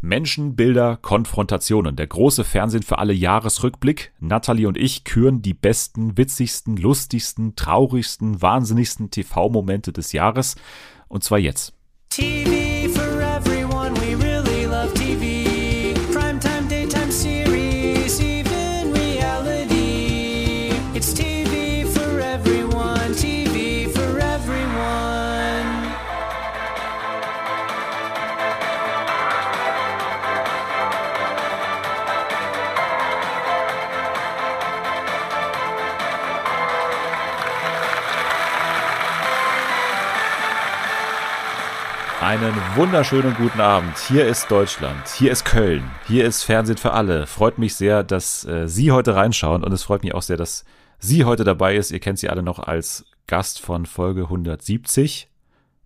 Menschen, Bilder, Konfrontationen. Der große Fernsehen für alle Jahresrückblick. Natalie und ich küren die besten, witzigsten, lustigsten, traurigsten, wahnsinnigsten TV-Momente des Jahres. Und zwar jetzt. TV for everyone, we really love TV. Einen wunderschönen guten Abend. Hier ist Deutschland, hier ist Köln, hier ist Fernsehen für alle. Freut mich sehr, dass äh, Sie heute reinschauen und es freut mich auch sehr, dass sie heute dabei ist. Ihr kennt sie alle noch als Gast von Folge 170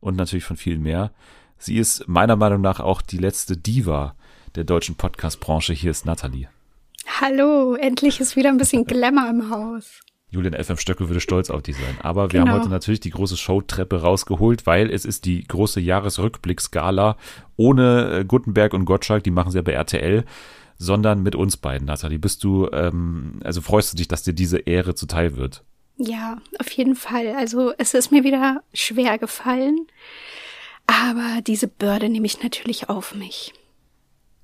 und natürlich von viel mehr. Sie ist meiner Meinung nach auch die letzte Diva der deutschen Podcast-Branche. Hier ist Nathalie. Hallo, endlich ist wieder ein bisschen Glamour im Haus. Julian FM Stöckel würde stolz auf die sein. Aber wir genau. haben heute natürlich die große Showtreppe rausgeholt, weil es ist die große Jahresrückblicksgala ohne äh, Gutenberg und Gottschalk, die machen sie ja bei RTL, sondern mit uns beiden, Nathalie. Bist du, ähm, also freust du dich, dass dir diese Ehre zuteil wird? Ja, auf jeden Fall. Also es ist mir wieder schwer gefallen, aber diese Bürde nehme ich natürlich auf mich.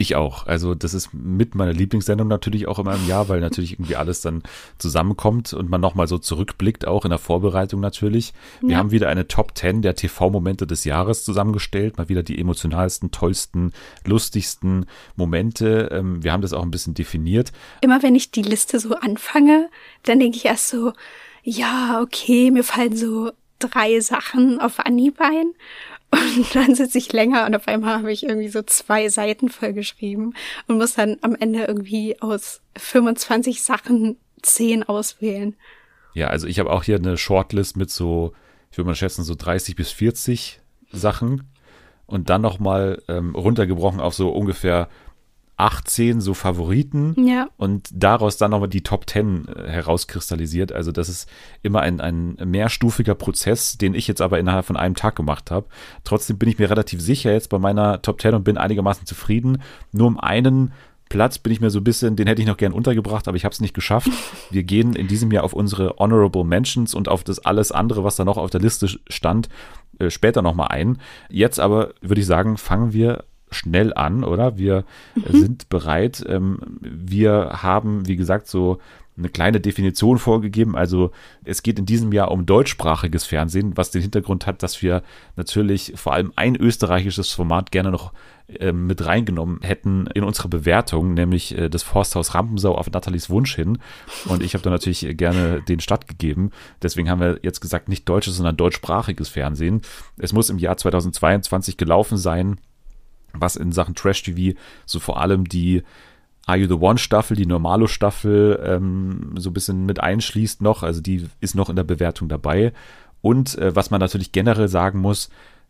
Ich auch. Also das ist mit meiner Lieblingssendung natürlich auch immer im Jahr, weil natürlich irgendwie alles dann zusammenkommt und man nochmal so zurückblickt, auch in der Vorbereitung natürlich. Wir ja. haben wieder eine Top 10 der TV-Momente des Jahres zusammengestellt, mal wieder die emotionalsten, tollsten, lustigsten Momente. Ähm, wir haben das auch ein bisschen definiert. Immer wenn ich die Liste so anfange, dann denke ich erst so, ja, okay, mir fallen so drei Sachen auf Anhieb ein. Und dann sitze ich länger und auf einmal habe ich irgendwie so zwei Seiten vollgeschrieben und muss dann am Ende irgendwie aus 25 Sachen 10 auswählen. Ja, also ich habe auch hier eine Shortlist mit so, ich würde mal schätzen, so 30 bis 40 Sachen und dann nochmal ähm, runtergebrochen auf so ungefähr 18 so Favoriten ja. und daraus dann nochmal die Top 10 äh, herauskristallisiert. Also das ist immer ein, ein mehrstufiger Prozess, den ich jetzt aber innerhalb von einem Tag gemacht habe. Trotzdem bin ich mir relativ sicher jetzt bei meiner Top 10 und bin einigermaßen zufrieden. Nur um einen Platz bin ich mir so ein bisschen, den hätte ich noch gern untergebracht, aber ich habe es nicht geschafft. Wir gehen in diesem Jahr auf unsere Honorable Mentions und auf das alles andere, was da noch auf der Liste stand, äh, später nochmal ein. Jetzt aber würde ich sagen, fangen wir schnell an, oder? Wir mhm. sind bereit. Ähm, wir haben, wie gesagt, so eine kleine Definition vorgegeben. Also es geht in diesem Jahr um deutschsprachiges Fernsehen, was den Hintergrund hat, dass wir natürlich vor allem ein österreichisches Format gerne noch äh, mit reingenommen hätten in unsere Bewertung, nämlich äh, das Forsthaus Rampensau auf Nathalies Wunsch hin. Und ich habe da natürlich gerne den stattgegeben. Deswegen haben wir jetzt gesagt, nicht deutsches, sondern deutschsprachiges Fernsehen. Es muss im Jahr 2022 gelaufen sein was in Sachen Trash-TV so vor allem die Are You the One Staffel, die Normalo-Staffel ähm, so ein bisschen mit einschließt noch. Also die ist noch in der Bewertung dabei. Und äh, was man natürlich generell sagen muss,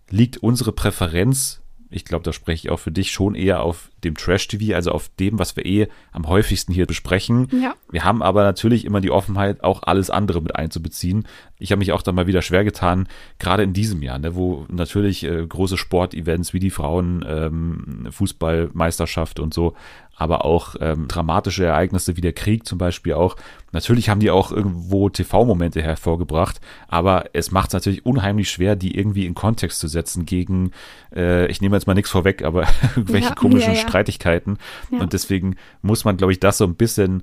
liegt unsere Präferenz ich glaube, da spreche ich auch für dich schon eher auf dem Trash-TV, also auf dem, was wir eh am häufigsten hier besprechen. Ja. Wir haben aber natürlich immer die Offenheit, auch alles andere mit einzubeziehen. Ich habe mich auch da mal wieder schwer getan, gerade in diesem Jahr, ne, wo natürlich äh, große Sportevents wie die Frauen ähm, Fußballmeisterschaft und so aber auch ähm, dramatische Ereignisse wie der Krieg zum Beispiel auch. Natürlich haben die auch irgendwo TV-Momente hervorgebracht, aber es macht es natürlich unheimlich schwer, die irgendwie in Kontext zu setzen gegen, äh, ich nehme jetzt mal nichts vorweg, aber irgendwelche ja, komischen ja, ja. Streitigkeiten. Und deswegen muss man, glaube ich, das so ein bisschen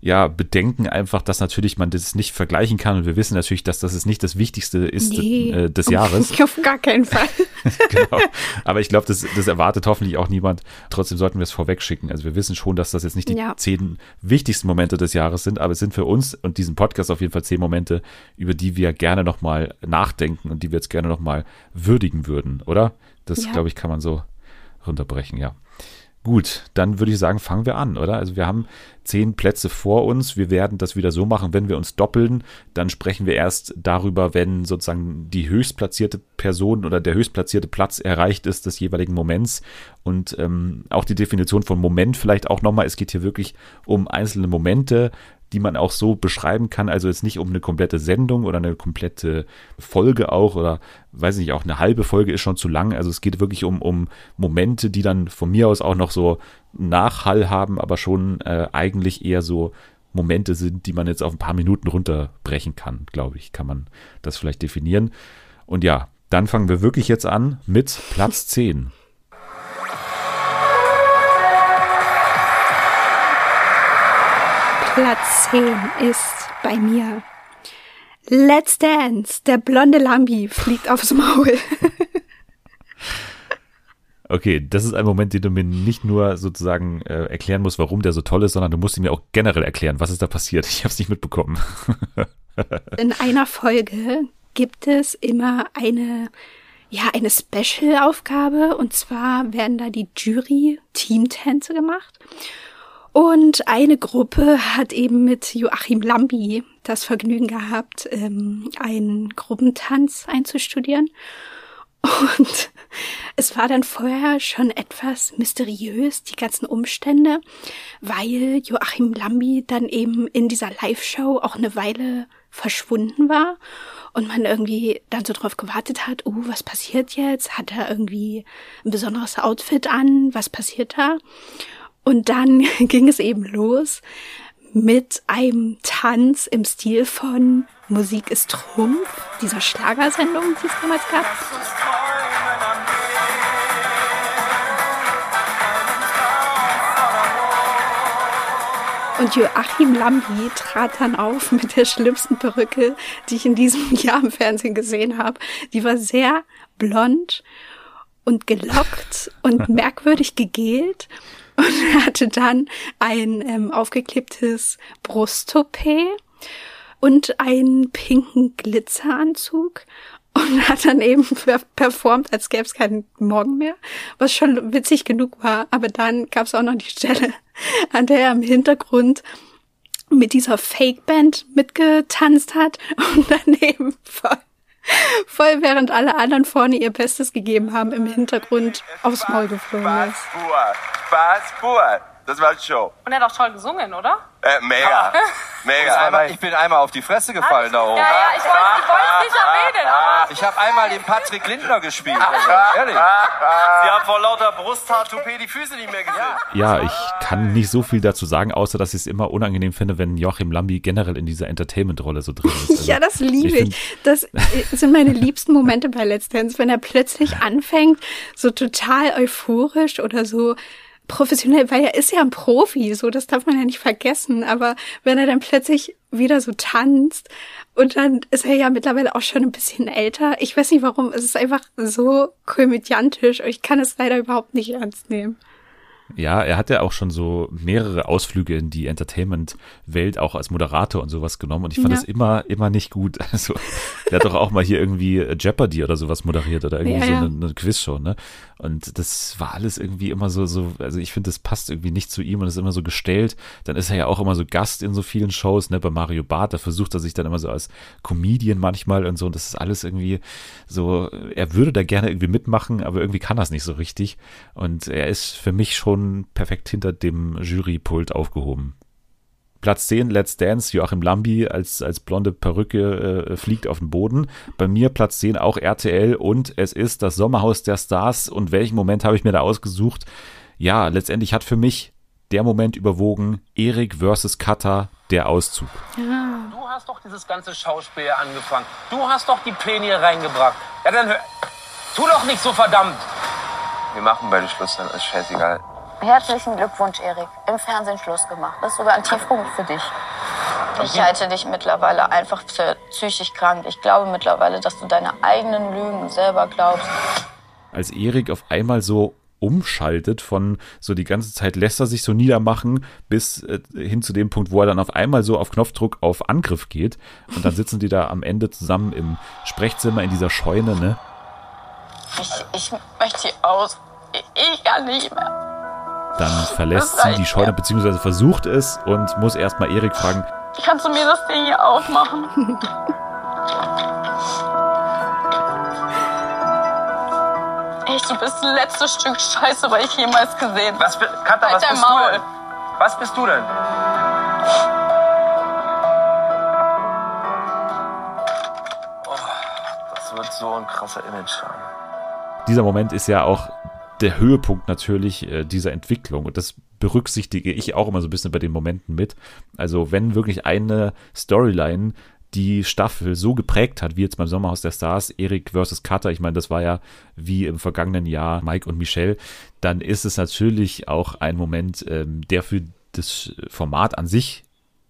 ja, bedenken einfach, dass natürlich man das nicht vergleichen kann. Und wir wissen natürlich, dass das nicht das Wichtigste ist nee, äh, des Jahres. Auf gar keinen Fall. genau. Aber ich glaube, das, das erwartet hoffentlich auch niemand. Trotzdem sollten wir es vorweg schicken. Also wir wissen schon, dass das jetzt nicht die ja. zehn wichtigsten Momente des Jahres sind, aber es sind für uns und diesen Podcast auf jeden Fall zehn Momente, über die wir gerne nochmal nachdenken und die wir jetzt gerne nochmal würdigen würden, oder? Das, ja. glaube ich, kann man so runterbrechen, ja. Gut, dann würde ich sagen, fangen wir an, oder? Also wir haben zehn Plätze vor uns. Wir werden das wieder so machen, wenn wir uns doppeln, dann sprechen wir erst darüber, wenn sozusagen die höchstplatzierte Person oder der höchstplatzierte Platz erreicht ist des jeweiligen Moments. Und ähm, auch die Definition von Moment vielleicht auch nochmal. Es geht hier wirklich um einzelne Momente. Die man auch so beschreiben kann. Also jetzt nicht um eine komplette Sendung oder eine komplette Folge auch oder weiß nicht, auch eine halbe Folge ist schon zu lang. Also es geht wirklich um, um Momente, die dann von mir aus auch noch so Nachhall haben, aber schon äh, eigentlich eher so Momente sind, die man jetzt auf ein paar Minuten runterbrechen kann, glaube ich, kann man das vielleicht definieren. Und ja, dann fangen wir wirklich jetzt an mit Platz 10. Platz 10 ist bei mir Let's Dance. Der blonde Lambi fliegt aufs Maul. Okay, das ist ein Moment, den du mir nicht nur sozusagen äh, erklären musst, warum der so toll ist, sondern du musst ihn mir auch generell erklären, was ist da passiert. Ich habe es nicht mitbekommen. In einer Folge gibt es immer eine ja eine Special-Aufgabe und zwar werden da die Jury-Teamtänze gemacht. Und eine Gruppe hat eben mit Joachim Lambi das Vergnügen gehabt, ähm, einen Gruppentanz einzustudieren. Und es war dann vorher schon etwas mysteriös, die ganzen Umstände, weil Joachim Lambi dann eben in dieser Live-Show auch eine Weile verschwunden war und man irgendwie dann so drauf gewartet hat, oh, was passiert jetzt? Hat er irgendwie ein besonderes Outfit an? Was passiert da? Und dann ging es eben los mit einem Tanz im Stil von Musik ist Trumpf, dieser Schlagersendung, die es damals gab. Und Joachim Lambi trat dann auf mit der schlimmsten Perücke, die ich in diesem Jahr im Fernsehen gesehen habe. Die war sehr blond und gelockt und merkwürdig gegelt und hatte dann ein ähm, aufgeklebtes Brusttoupet und einen pinken Glitzeranzug und hat dann eben performt, als gäbe es keinen Morgen mehr, was schon witzig genug war. Aber dann gab es auch noch die Stelle, an der er im Hintergrund mit dieser Fake-Band mitgetanzt hat und daneben voll, voll während alle anderen vorne ihr Bestes gegeben haben, im Hintergrund aufs Maul geflogen ist. Spaß pur. Spaß pur. Das war Show. Und er hat auch toll gesungen, oder? Äh, mega. Mega. Einmal, ich bin einmal auf die Fresse gefallen da oben. Ja, ja, ich wollte ich wollte nicht erwähnen, aber Ich habe einmal den Patrick Lindner gespielt. Also, ehrlich. Sie haben vor lauter Brusthaartoupet die Füße nicht mehr gesehen. Ja, ich kann nicht so viel dazu sagen, außer dass ich es immer unangenehm finde, wenn Joachim Lambi generell in dieser Entertainment-Rolle so drin ist. Also, Ja, das liebe ich ich. Das sind meine liebsten Momente bei Let's Dance, wenn er plötzlich anfängt, so total euphorisch oder so professionell, weil er ist ja ein Profi, so das darf man ja nicht vergessen, aber wenn er dann plötzlich wieder so tanzt und dann ist er ja mittlerweile auch schon ein bisschen älter. Ich weiß nicht warum, es ist einfach so komödiantisch und ich kann es leider überhaupt nicht ernst nehmen. Ja, er hat ja auch schon so mehrere Ausflüge in die Entertainment-Welt auch als Moderator und sowas genommen und ich fand Ja. das immer, immer nicht gut. Also, der hat doch auch mal hier irgendwie Jeopardy oder sowas moderiert oder irgendwie Ja, so eine, eine Quizshow, ne? Und das war alles irgendwie immer so, so, also ich finde, das passt irgendwie nicht zu ihm und ist immer so gestellt. Dann ist er ja auch immer so Gast in so vielen Shows, ne? Bei Mario Barth, da versucht er sich dann immer so als Comedian manchmal und so und das ist alles irgendwie so, er würde da gerne irgendwie mitmachen, aber irgendwie kann er es nicht so richtig. Und er ist für mich schon perfekt hinter dem Jurypult aufgehoben. Platz 10, Let's Dance, Joachim Lambi als, als blonde Perücke äh, fliegt auf den Boden. Bei mir Platz 10 auch RTL und es ist das Sommerhaus der Stars. Und welchen Moment habe ich mir da ausgesucht? Ja, letztendlich hat für mich der Moment überwogen, Erik versus Kata, der Auszug. Du hast doch dieses ganze Schauspiel hier angefangen. Du hast doch die Pläne hier reingebracht. Ja, dann hör. Tu doch nicht so verdammt. Wir machen beide Schluss, dann ist scheißegal. Herzlichen Glückwunsch, Erik. Im Fernsehen Schluss gemacht. Das ist sogar ein Tiefpunkt für dich. Ich halte dich mittlerweile einfach für psychisch krank. Ich glaube mittlerweile, dass du deine eigenen Lügen selber glaubst. als Erik auf einmal so umschaltet von so die ganze Zeit lässt er sich so niedermachen bis äh, hin zu dem Punkt, wo er dann auf einmal so auf Knopfdruck auf Angriff geht und dann sitzen die da am Ende zusammen im Sprechzimmer in dieser Scheune, ne? Ich, ich möchte hier aus. Ich, ich kann nicht mehr. Dann verlässt sie die Scheune, bzw. versucht es und muss erstmal Erik fragen: Kannst du mir das Ding hier aufmachen? Echt, du bist das letzte Stück Scheiße, was ich jemals gesehen habe. Was, Katha, was halt bist Maul. du denn? Was bist du denn? Oh, das wird so ein krasser Image sein. Dieser Moment ist ja auch der Höhepunkt natürlich äh, dieser Entwicklung und das berücksichtige ich auch immer so ein bisschen bei den Momenten mit. Also wenn wirklich eine Storyline die Staffel so geprägt hat, wie jetzt beim Sommerhaus der Stars, Erik versus Cutter, ich meine, das war ja wie im vergangenen Jahr Mike und Michelle, dann ist es natürlich auch ein Moment, ähm, der für das Format an sich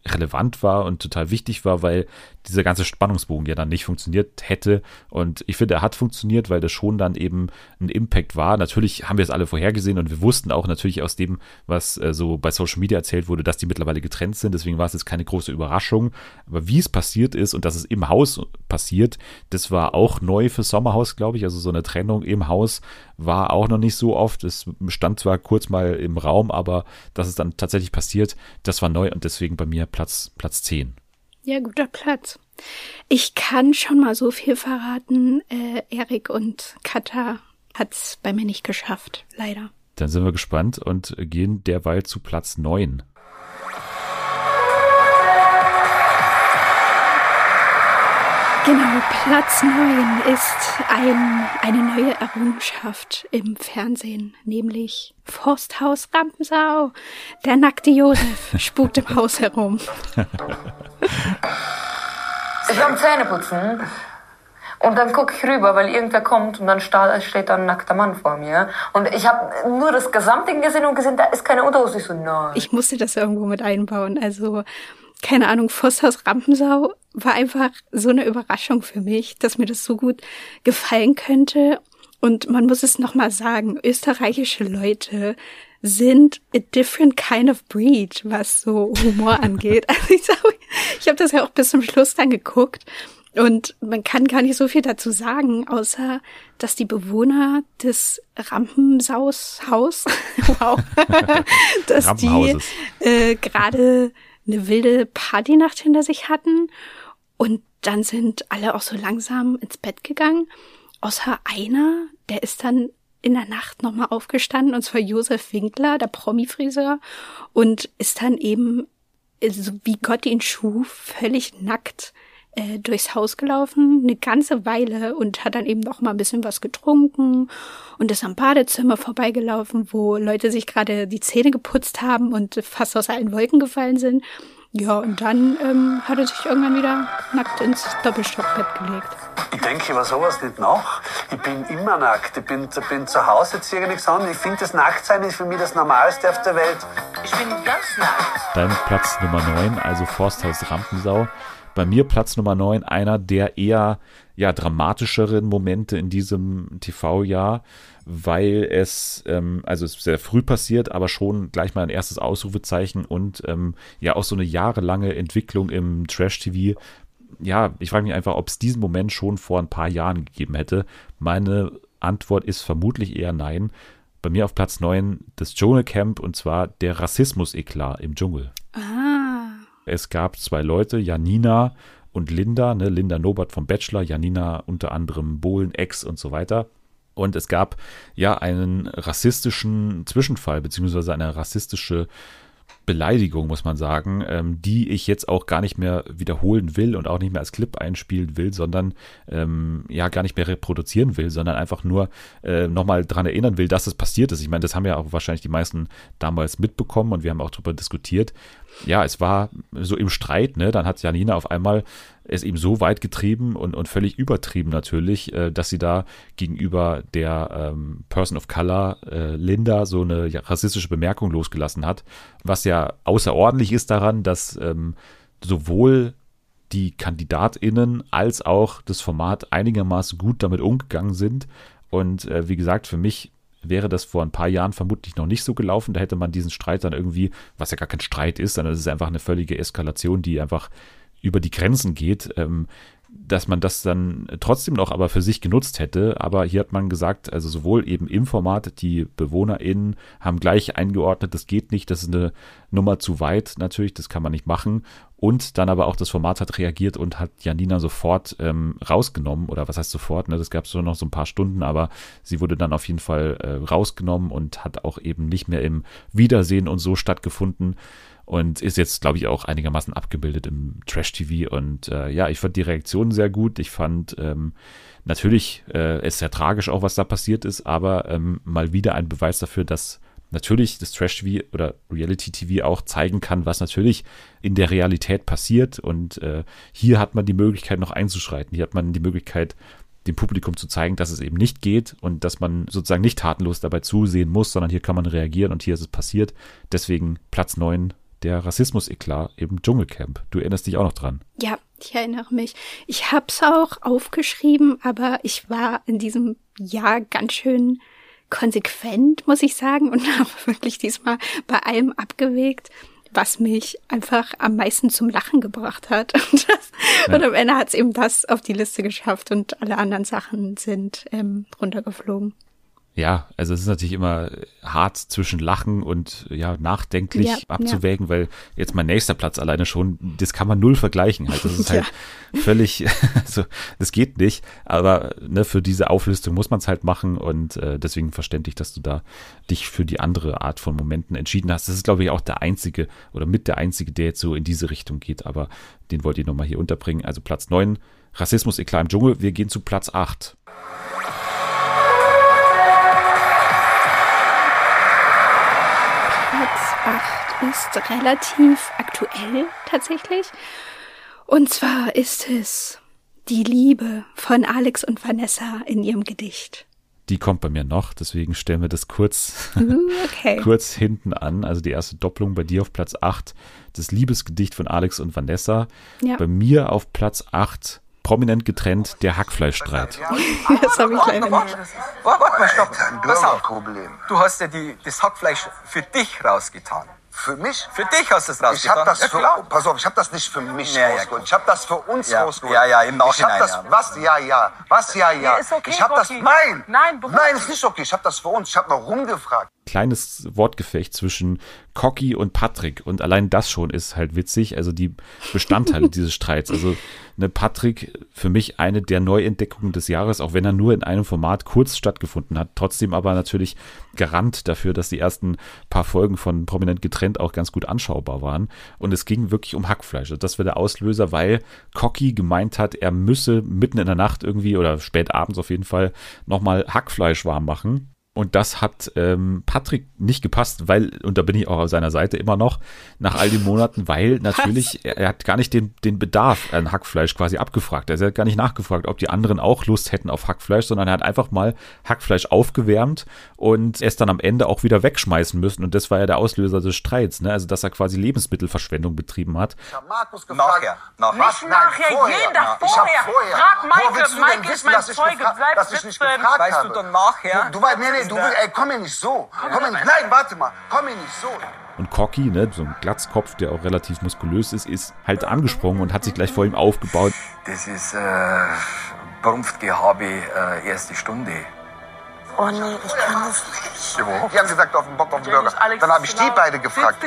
relevant war und total wichtig war, weil dieser ganze Spannungsbogen ja dann nicht funktioniert hätte. Und ich finde, er hat funktioniert, weil das schon dann eben ein Impact war. Natürlich haben wir es alle vorhergesehen und wir wussten auch natürlich aus dem, was äh, so bei Social Media erzählt wurde, dass die mittlerweile getrennt sind. Deswegen war es jetzt keine große Überraschung. Aber wie es passiert ist und dass es im Haus passiert, das war auch neu für Sommerhaus, glaube ich. Also so eine Trennung im Haus war auch noch nicht so oft. Es stand zwar kurz mal im Raum, aber dass es dann tatsächlich passiert, das war neu und deswegen bei mir Platz, Platz 10. Ja, guter Platz. Ich kann schon mal so viel verraten. Äh, Erik und Katha hat's bei mir nicht geschafft, leider. Dann sind wir gespannt und gehen derweil zu Platz 9. Genau, Platz 9 ist ein, eine neue Errungenschaft im Fernsehen, nämlich Forsthaus Rampensau. Der nackte Josef spukt im Haus herum. Ich war am Zähneputzen und dann gucke ich rüber, weil irgendwer kommt und dann steht da ein nackter Mann vor mir. Und ich habe nur das Gesamtding gesehen und gesehen, da ist keine Unterhose. Ich so, nein. Ich musste das irgendwo mit einbauen. Also, keine Ahnung, Forsthaus Rampensau war einfach so eine Überraschung für mich, dass mir das so gut gefallen könnte. Und man muss es nochmal sagen, österreichische Leute sind a different kind of breed, was so Humor angeht. Also ich, sag, ich habe das ja auch bis zum Schluss dann geguckt. Und man kann gar nicht so viel dazu sagen, außer dass die Bewohner des Rampensaushaus, wow, dass die äh, gerade eine wilde Partynacht hinter sich hatten. Und dann sind alle auch so langsam ins Bett gegangen. Außer einer, der ist dann in der Nacht nochmal aufgestanden, und zwar Josef Winkler, der Promi-Friseur, und ist dann eben, so wie Gott ihn schuf, völlig nackt äh, durchs Haus gelaufen, eine ganze Weile und hat dann eben noch mal ein bisschen was getrunken und ist am Badezimmer vorbeigelaufen, wo Leute sich gerade die Zähne geputzt haben und fast aus allen Wolken gefallen sind. Ja, und dann ähm, hat er sich irgendwann wieder nackt ins Doppelstockbett gelegt. Ich denke über sowas nicht nach. Ich bin immer nackt. Ich bin, ich bin zu Hause, ziehe nichts an. Ich finde, das Nacktsein ist für mich das Normalste auf der Welt. Ich bin ganz nackt. Dein Platz Nummer 9, also Forsthaus Rampensau. Bei mir Platz Nummer 9, einer der eher ja, dramatischeren Momente in diesem TV-Jahr, weil es, ähm, also es ist sehr früh passiert, aber schon gleich mal ein erstes Ausrufezeichen und ähm, ja auch so eine jahrelange Entwicklung im Trash-TV. Ja, ich frage mich einfach, ob es diesen Moment schon vor ein paar Jahren gegeben hätte. Meine Antwort ist vermutlich eher nein. Bei mir auf Platz 9 das Dschungelcamp und zwar der Rassismus-Eklat im Dschungel. Ah, Es gab zwei Leute, Janina und Linda, ne, Linda Nobert vom Bachelor, Janina unter anderem Bohlen, Ex und so weiter. Und es gab ja einen rassistischen Zwischenfall, beziehungsweise eine rassistische Beleidigung, muss man sagen, ähm, die ich jetzt auch gar nicht mehr wiederholen will und auch nicht mehr als Clip einspielen will, sondern ähm, ja gar nicht mehr reproduzieren will, sondern einfach nur äh, nochmal dran erinnern will, dass es passiert ist. Ich meine, das haben ja auch wahrscheinlich die meisten damals mitbekommen und wir haben auch darüber diskutiert. Ja, es war so im Streit, ne? Dann hat Janina auf einmal es eben so weit getrieben und, und völlig übertrieben natürlich, äh, dass sie da gegenüber der ähm, Person of Color äh, Linda so eine rassistische Bemerkung losgelassen hat, was ja außerordentlich ist daran, dass ähm, sowohl die KandidatInnen als auch das Format einigermaßen gut damit umgegangen sind. Und äh, wie gesagt, für mich wäre das vor ein paar Jahren vermutlich noch nicht so gelaufen. Da hätte man diesen Streit dann irgendwie, was ja gar kein Streit ist, sondern es ist einfach eine völlige Eskalation, die einfach über die Grenzen geht, ähm, dass man das dann trotzdem noch aber für sich genutzt hätte. Aber hier hat man gesagt, also sowohl eben im Format, die BewohnerInnen haben gleich eingeordnet, das geht nicht, das ist eine Nummer zu weit, natürlich, das kann man nicht machen. Und dann aber auch das Format hat reagiert und hat Janina sofort ähm, rausgenommen, oder was heißt sofort, ne? das gab es nur noch so ein paar Stunden, aber sie wurde dann auf jeden Fall äh, rausgenommen und hat auch eben nicht mehr im Wiedersehen und so stattgefunden und ist jetzt, glaube ich, auch einigermaßen abgebildet im Trash-TV. Und äh, ja, ich fand die Reaktion sehr gut. Ich fand ähm, natürlich äh, ist sehr tragisch auch, was da passiert ist, aber ähm, mal wieder ein Beweis dafür, dass natürlich das Trash-TV oder Reality-TV auch zeigen kann, was natürlich in der Realität passiert. Und äh, hier hat man die Möglichkeit, noch einzuschreiten. Hier hat man die Möglichkeit, dem Publikum zu zeigen, dass es eben nicht geht und dass man sozusagen nicht tatenlos dabei zusehen muss, sondern hier kann man reagieren und hier ist es passiert. Deswegen Platz 9, der Rassismus-Eklat im Dschungelcamp. Du erinnerst dich auch noch dran. Ja, ich erinnere mich. Ich habe es auch aufgeschrieben, aber ich war in diesem Jahr ganz schön konsequent, muss ich sagen, und habe wirklich diesmal bei allem abgewegt, was mich einfach am meisten zum Lachen gebracht hat. Und, das, ja. und am Ende hat es eben das auf die Liste geschafft und alle anderen Sachen sind ähm, runtergeflogen. Ja, also es ist natürlich immer hart zwischen Lachen und ja nachdenklich ja, abzuwägen, ja. weil jetzt mein nächster Platz alleine schon, das kann man null vergleichen. Halt. Das ist halt ja. völlig, also das geht nicht. Aber ne, für diese Auflistung muss man es halt machen und äh, deswegen verständlich, dass du da dich für die andere Art von Momenten entschieden hast. Das ist, glaube ich, auch der einzige oder mit der einzige, der jetzt so in diese Richtung geht. Aber den wollte ich nochmal hier unterbringen. Also Platz neun Rassismus, Eklat im Dschungel. Wir gehen zu Platz acht ist relativ aktuell tatsächlich. Und zwar ist es die Liebe von Alex und Vanessa in ihrem Gedicht. Die kommt bei mir noch, deswegen stellen wir das kurz, uh, okay. kurz hinten an. Also die erste Doppelung bei dir auf Platz 8, das Liebesgedicht von Alex und Vanessa. Ja. Bei mir auf Platz 8 prominent getrennt der Hackfleischstreit. das habe ich leider nicht. Warte mal, stopp. Pass auf. Du hast ja die, das Hackfleisch für dich rausgetan. Für mich? Für dich hast du es rausgeholt. Ich habe das ja, für, klar. pass auf, ich habe das nicht für mich ja, rausgeholt. Ich habe das für uns ja. rausgeholt. Ja, ja, im Nachhinein. Ich habe das, ja. was, ja, ja, was, ja, ja. ja ist okay, ich habe das, nein, nein, nein, ist nicht okay. Ich habe das für uns. Ich habe noch rumgefragt kleines Wortgefecht zwischen Cocky und Patrick. Und allein das schon ist halt witzig. Also die Bestandteile dieses Streits. Also ne, Patrick für mich eine der Neuentdeckungen des Jahres, auch wenn er nur in einem Format kurz stattgefunden hat. Trotzdem aber natürlich Garant dafür, dass die ersten paar Folgen von Prominent getrennt auch ganz gut anschaubar waren. Und es ging wirklich um Hackfleisch. Also das war der Auslöser, weil Cocky gemeint hat, er müsse mitten in der Nacht irgendwie oder spät abends auf jeden Fall nochmal Hackfleisch warm machen. Und das hat ähm, Patrick nicht gepasst, weil, und da bin ich auch auf seiner Seite immer noch, nach all den Monaten, weil natürlich, er, er, hat gar nicht den, den Bedarf an Hackfleisch quasi abgefragt. Er hat gar nicht nachgefragt, ob die anderen auch Lust hätten auf Hackfleisch, sondern er hat einfach mal Hackfleisch aufgewärmt und es dann am Ende auch wieder wegschmeißen müssen. Und das war ja der Auslöser des Streits, ne? Also, dass er quasi Lebensmittelverschwendung betrieben hat. Ich habe Markus gefragt. Nachher. Nachher. Was? Nicht nachher, vorher. jeden Tag vorher. vorher. Frag Michael, Michael ist mein Zeuge. Bleib sitzen. Weißt du dann nachher? Du, du weißt, nee, du willst, ey, komm mir nicht so. Komm mir nicht, nein, warte mal, komm mir nicht so. Und Cocky, ne, so ein Glatzkopf, der auch relativ muskulös ist, ist halt angesprungen und hat sich gleich vor ihm aufgebaut. Das ist äh, Brumpfgehabe äh, erste Stunde. Oh nee, ich kann das nicht. Die haben gesagt, auf den Bock auf den Burger. Dann habe ich die beide gefragt.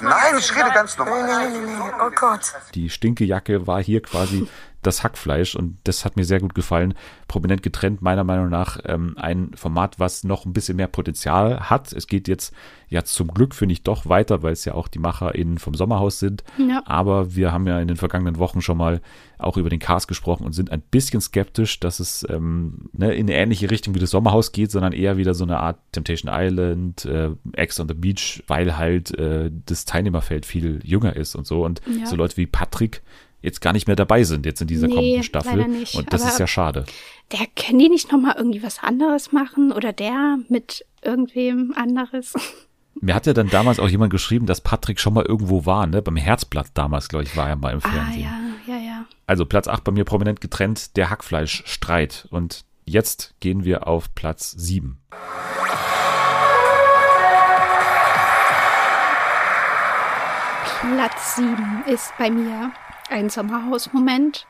Nein, ich rede ganz normal. Nee, nee, nee, nee. Oh Gott. Die Stinkejacke war hier quasi das Hackfleisch und das hat mir sehr gut gefallen. Prominent getrennt, meiner Meinung nach ähm, ein Format, was noch ein bisschen mehr Potenzial hat. Es geht jetzt ja zum Glück, finde ich, doch weiter, weil es ja auch die MacherInnen vom Sommerhaus sind. Ja. Aber wir haben ja in den vergangenen Wochen schon mal auch über den Cast gesprochen und sind ein bisschen skeptisch, dass es ähm, ne, in eine ähnliche Richtung wie das Sommerhaus geht, sondern eher wieder so eine Art Temptation Island, äh, Ex on the Beach, weil halt äh, das Teilnehmerfeld viel jünger ist und so. Und ja. so Leute wie Patrick, jetzt gar nicht mehr dabei sind, jetzt in dieser nee, kommenden Staffel. Nicht, und das ist ja schade. Der können die nicht nochmal irgendwie was anderes machen oder der mit irgendwem anderes? Mir hat ja dann damals auch jemand geschrieben, dass Patrick schon mal irgendwo war, ne? Beim Herzblatt damals, glaube ich, war er mal im ah, Fernsehen. Ah, ja, ja, ja. Also Platz 8 bei mir prominent getrennt, der Hackfleischstreit. Und jetzt gehen wir auf Platz 7. Platz 7 ist bei mir ein Sommerhausmoment.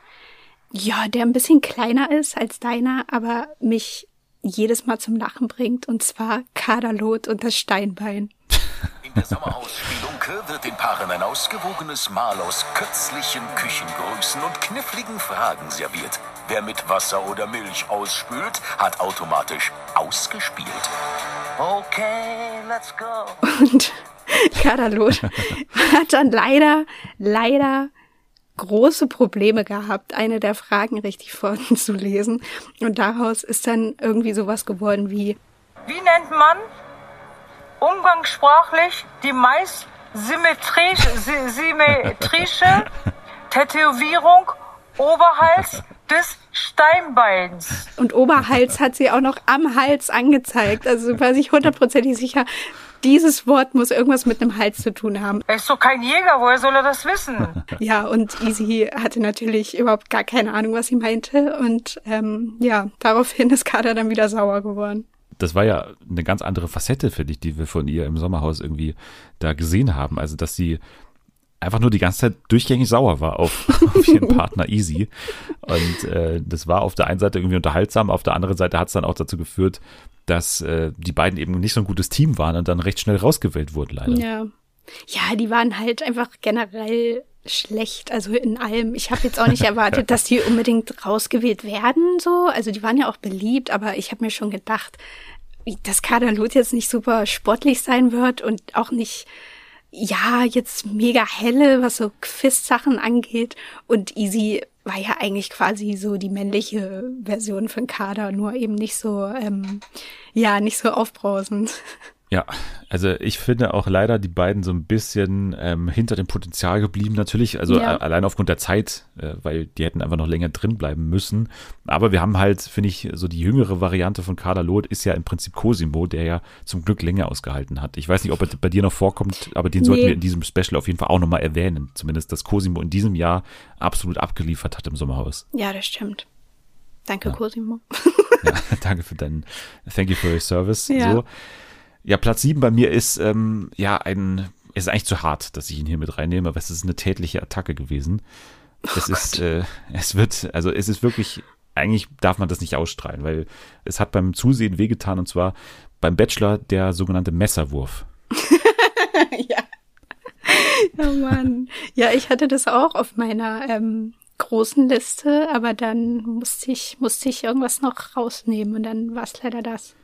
Ja, der ein bisschen kleiner ist als deiner, aber mich jedes Mal zum Lachen bringt. Und zwar Kaderlot und das Steinbein. In der Sommerhausspielunke wird den Paaren ein ausgewogenes Mahl aus köstlichen Küchengrößen und kniffligen Fragen serviert. Wer mit Wasser oder Milch ausspült, hat automatisch ausgespielt. Okay, let's go. Und Kadalot hat dann leider, leider große Probleme gehabt, eine der Fragen richtig vorzulesen. Und daraus ist dann irgendwie sowas geworden wie Wie nennt man umgangssprachlich die meist symmetrische, symmetrische Tätowierung Oberhals des Steinbeins. Und Oberhals hat sie auch noch am Hals angezeigt. Also war sich hundertprozentig sicher, dieses Wort muss irgendwas mit einem Hals zu tun haben. Er ist doch kein Jäger, woher soll er das wissen? Ja, und Easy hatte natürlich überhaupt gar keine Ahnung, was sie meinte. Und ähm, ja, daraufhin ist Kader dann wieder sauer geworden. Das war ja eine ganz andere Facette, finde ich, die wir von ihr im Sommerhaus irgendwie da gesehen haben. Also, dass sie einfach nur die ganze Zeit durchgängig sauer war auf, auf ihren Partner Easy. Und äh, das war auf der einen Seite irgendwie unterhaltsam, auf der anderen Seite hat es dann auch dazu geführt, dass äh, die beiden eben nicht so ein gutes Team waren und dann recht schnell rausgewählt wurden, leider. Ja. Ja, die waren halt einfach generell schlecht, also in allem. Ich habe jetzt auch nicht erwartet, dass die unbedingt rausgewählt werden, so. Also die waren ja auch beliebt, aber ich habe mir schon gedacht, dass Kadalot jetzt nicht super sportlich sein wird und auch nicht ja, jetzt mega helle, was so Quiz-Sachen angeht. Und Easy war ja eigentlich quasi so die männliche Version von Kader, nur eben nicht so, ähm, ja, nicht so aufbrausend. Ja, also ich finde auch leider die beiden so ein bisschen ähm, hinter dem Potenzial geblieben natürlich, also ja. allein aufgrund der Zeit, äh, weil die hätten einfach noch länger drin bleiben müssen. Aber wir haben halt, finde ich, so die jüngere Variante von Kader Loth ist ja im Prinzip Cosimo, der ja zum Glück länger ausgehalten hat. Ich weiß nicht, ob er bei dir noch vorkommt, aber den nee. sollten wir in diesem Special auf jeden Fall auch nochmal erwähnen. Zumindest, dass Cosimo in diesem Jahr absolut abgeliefert hat im Sommerhaus. Ja, das stimmt. Danke, ja. Cosimo. ja, danke für deinen, thank you for your service. Ja. So. Ja, Platz 7 bei mir ist ähm, ja ein, ist eigentlich zu hart, dass ich ihn hier mit reinnehme, aber es ist eine tätliche Attacke gewesen. Es oh ist, äh, es wird, also es ist wirklich, eigentlich darf man das nicht ausstrahlen, weil es hat beim Zusehen wehgetan und zwar beim Bachelor der sogenannte Messerwurf. ja. Oh Mann. Ja, ich hatte das auch auf meiner ähm, großen Liste, aber dann musste ich, musste ich irgendwas noch rausnehmen und dann war es leider das.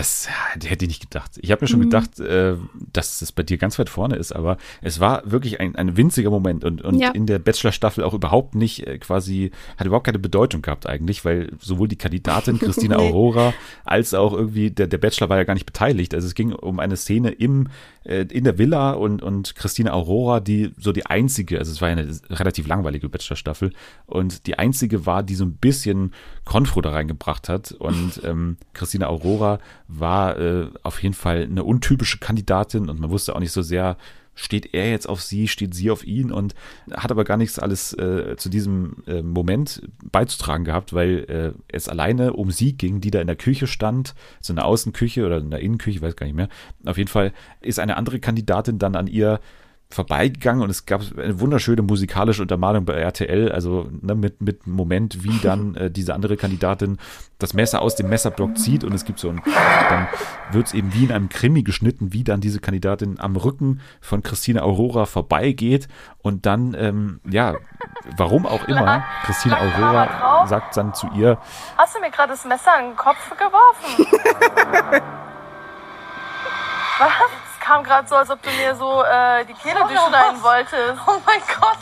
Das hätte ich nicht gedacht. Ich habe mir schon mhm. gedacht, äh, dass es bei dir ganz weit vorne ist, aber es war wirklich ein, ein winziger Moment und, und ja. in der Bachelor-Staffel auch überhaupt nicht äh, quasi, hat überhaupt keine Bedeutung gehabt eigentlich, weil sowohl die Kandidatin Christina nee. Aurora als auch irgendwie der, der Bachelor war ja gar nicht beteiligt. Also es ging um eine Szene im, äh, in der Villa und, und Christina Aurora, die so die einzige, also es war eine relativ langweilige Bachelor-Staffel und die einzige war, die so ein bisschen Konfro da reingebracht hat und ähm, Christina Aurora war äh, auf jeden Fall eine untypische Kandidatin und man wusste auch nicht so sehr, steht er jetzt auf sie, steht sie auf ihn und hat aber gar nichts alles äh, zu diesem äh, Moment beizutragen gehabt, weil äh, es alleine um sie ging, die da in der Küche stand, so in der Außenküche oder in der Innenküche, weiß gar nicht mehr. Auf jeden Fall ist eine andere Kandidatin dann an ihr vorbeigegangen und es gab eine wunderschöne musikalische Untermalung bei RTL, also ne, mit, mit Moment, wie dann äh, diese andere Kandidatin das Messer aus dem Messerblock zieht und es gibt so ein, dann wird es eben wie in einem Krimi geschnitten, wie dann diese Kandidatin am Rücken von Christine Aurora vorbeigeht und dann, ähm, ja, warum auch immer, Christine Aurora sagt dann zu ihr, Hast du mir gerade das Messer in den Kopf geworfen? Was? Kam gerade so, als ob du mir so äh, die Kehle durchschneiden wolltest. Oh mein Gott.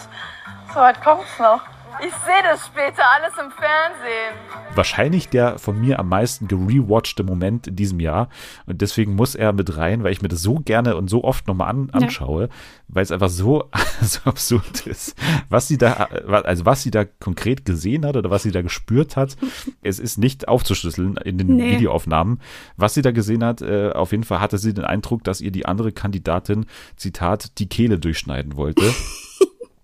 So weit kommt's noch. Ich sehe das später alles im Fernsehen. Wahrscheinlich der von mir am meisten gerewatchte Moment in diesem Jahr. Und deswegen muss er mit rein, weil ich mir das so gerne und so oft nochmal an, anschaue, ja. weil es einfach so, so absurd ist. Was sie da, also was sie da konkret gesehen hat oder was sie da gespürt hat, es ist nicht aufzuschlüsseln in den nee. Videoaufnahmen. Was sie da gesehen hat, äh, auf jeden Fall hatte sie den Eindruck, dass ihr die andere Kandidatin, Zitat, die Kehle durchschneiden wollte.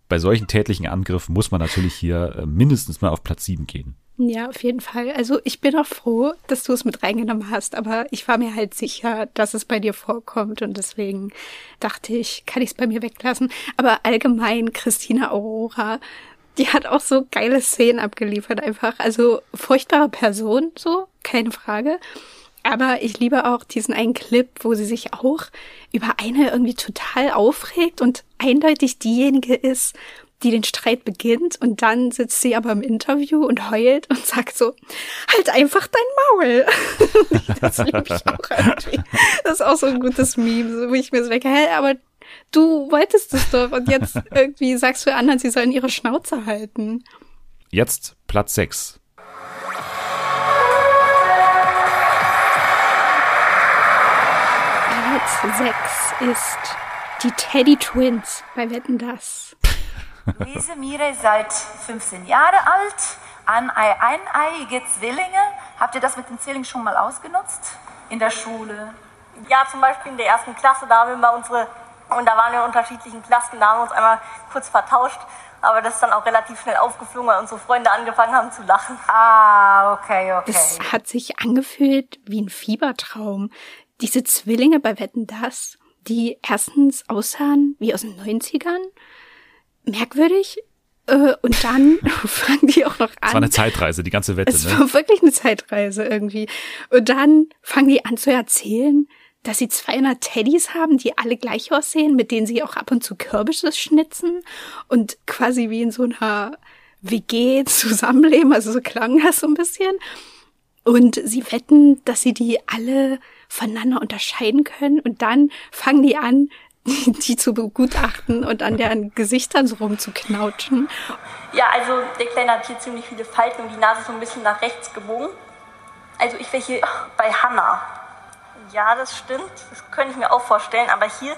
bei solchen tätlichen Angriffen muss man natürlich hier äh, mindestens mal auf Platz 7 gehen. Ja, auf jeden Fall. Also ich bin auch froh, dass du es mit reingenommen hast, aber ich war mir halt sicher, dass es bei dir vorkommt und deswegen dachte ich, kann ich es bei mir weglassen. Aber allgemein, Christina Aurora, die hat auch so geile Szenen abgeliefert einfach. Also furchtbare Person, so, keine Frage. Aber ich liebe auch diesen einen Clip, wo sie sich auch über eine irgendwie total aufregt und eindeutig diejenige ist, die den Streit beginnt und dann sitzt sie aber im Interview und heult und sagt so, halt einfach dein Maul. das liebe ich auch irgendwie. Das ist auch so ein gutes Meme, wo ich mir so denke, hä, aber du wolltest es doch und jetzt irgendwie sagst du anderen, sie sollen ihre Schnauze halten. Jetzt Platz 6. Platz 6 ist die Teddy Twins bei Wetten das. Luise Mire ist seit 15 Jahre alt, ein, eineiige Zwillinge. Habt ihr das mit den Zwillingen schon mal ausgenutzt? In der Schule? Ja, zum Beispiel in der ersten Klasse, da haben wir mal unsere, und da waren wir in unterschiedlichen Klassen, da haben wir uns einmal kurz vertauscht. Aber das ist dann auch relativ schnell aufgeflogen, weil unsere Freunde angefangen haben zu lachen. Ah, okay, okay. Das hat sich angefühlt wie ein Fiebertraum. Diese Zwillinge bei Wetten das, die erstens aussahen wie aus den 90ern merkwürdig. Äh, und dann fangen die auch noch an. Es war eine Zeitreise, die ganze Wette. Es ne? war wirklich eine Zeitreise irgendwie. Und dann fangen die an zu erzählen, dass sie 200 Teddys haben, die alle gleich aussehen, mit denen sie auch ab und zu Kürbisse schnitzen und quasi wie in so einer WG zusammenleben. Also so klang das so ein bisschen. Und sie wetten, dass sie die alle voneinander unterscheiden können. Und dann fangen die an, die zu begutachten und an deren Gesichtern so rumzuknautschen. Ja, also der Kleine hat hier ziemlich viele Falten und die Nase ist so ein bisschen nach rechts gebogen. Also ich wäre hier bei Hannah. Ja, das stimmt. Das könnte ich mir auch vorstellen. Aber hier,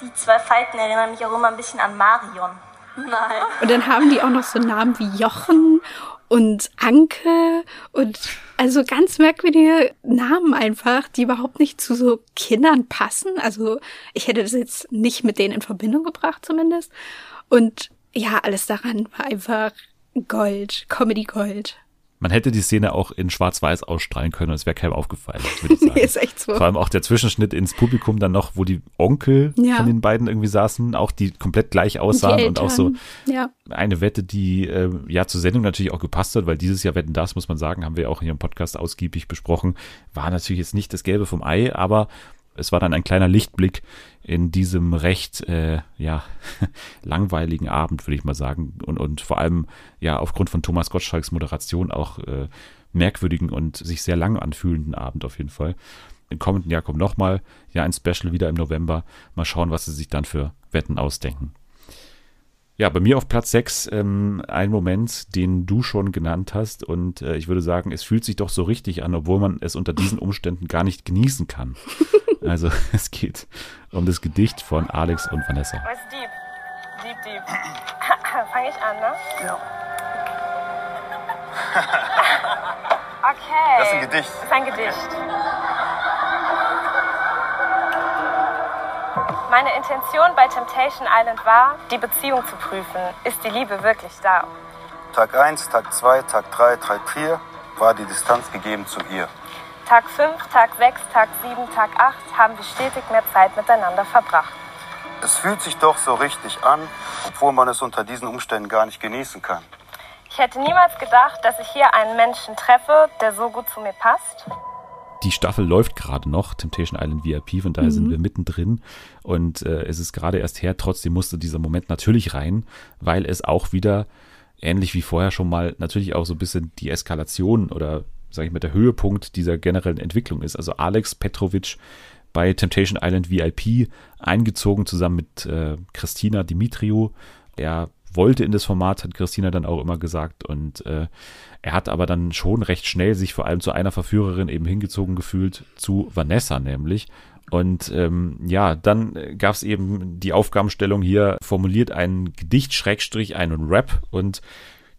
die zwei Falten erinnern mich auch immer ein bisschen an Marion. Nein. Und dann haben die auch noch so Namen wie Jochen und Anke und also ganz merkwürdige Namen einfach, die überhaupt nicht zu so Kindern passen. Also ich hätte das jetzt nicht mit denen in Verbindung gebracht zumindest. Und ja, alles daran war einfach Gold, Comedy Gold. Man hätte die Szene auch in Schwarz-Weiß ausstrahlen können und es wäre keinem aufgefallen, würde ich sagen. nee, ist echt so. Vor allem auch der Zwischenschnitt ins Publikum dann noch, wo die Onkel Ja. von den beiden irgendwie saßen, auch die komplett gleich aussahen und auch so ja. eine Wette, die äh, ja zur Sendung natürlich auch gepasst hat, weil dieses Jahr Wetten das, muss man sagen, haben wir auch hier im Podcast ausgiebig besprochen, war natürlich jetzt nicht das Gelbe vom Ei, aber es war dann ein kleiner Lichtblick in diesem recht äh, ja langweiligen Abend, würde ich mal sagen. Und, und vor allem ja aufgrund von Thomas Gottschalks Moderation auch äh, merkwürdigen und sich sehr lang anfühlenden Abend auf jeden Fall. Im kommenden Jahr kommt nochmal ja ein Special wieder im November. Mal schauen, was sie sich dann für Wetten ausdenken. Ja, bei mir auf Platz 6 ähm, ein Moment, den du schon genannt hast. Und äh, ich würde sagen, es fühlt sich doch so richtig an, obwohl man es unter diesen Umständen gar nicht genießen kann. Also es geht um das Gedicht von Alex und Vanessa. Was deep? Deep, deep. Fange ich an, ne? Ja. Okay. Das ist ein Gedicht. Das ist ein Gedicht. Meine Intention bei Temptation Island war, die Beziehung zu prüfen. Ist die Liebe wirklich da? Tag 1, Tag 2, Tag 3, Tag 4 war die Distanz gegeben zu ihr. Tag 5, Tag 6, Tag 7, Tag 8 haben wir stetig mehr Zeit miteinander verbracht. Es fühlt sich doch so richtig an, obwohl man es unter diesen Umständen gar nicht genießen kann. Ich hätte niemals gedacht, dass ich hier einen Menschen treffe, der so gut zu mir passt. Die Staffel läuft gerade noch, Temptation Island VIP, von daher Mhm. sind wir mittendrin. Und äh, es ist gerade erst her, trotzdem musste dieser Moment natürlich rein, weil es auch wieder, ähnlich wie vorher schon mal, natürlich auch so ein bisschen die Eskalation oder, sage ich mal, der Höhepunkt dieser generellen Entwicklung ist. Also Alex Petrovic bei Temptation Island VIP eingezogen zusammen mit äh, Christina Dimitriou. Er wollte in das Format, hat Christina dann auch immer gesagt. Und äh, er hat aber dann schon recht schnell sich vor allem zu einer Verführerin eben hingezogen gefühlt, zu Vanessa nämlich. Und ähm, ja, dann gab es eben die Aufgabenstellung hier, formuliert ein Gedicht, Schrägstrich, einen Rap und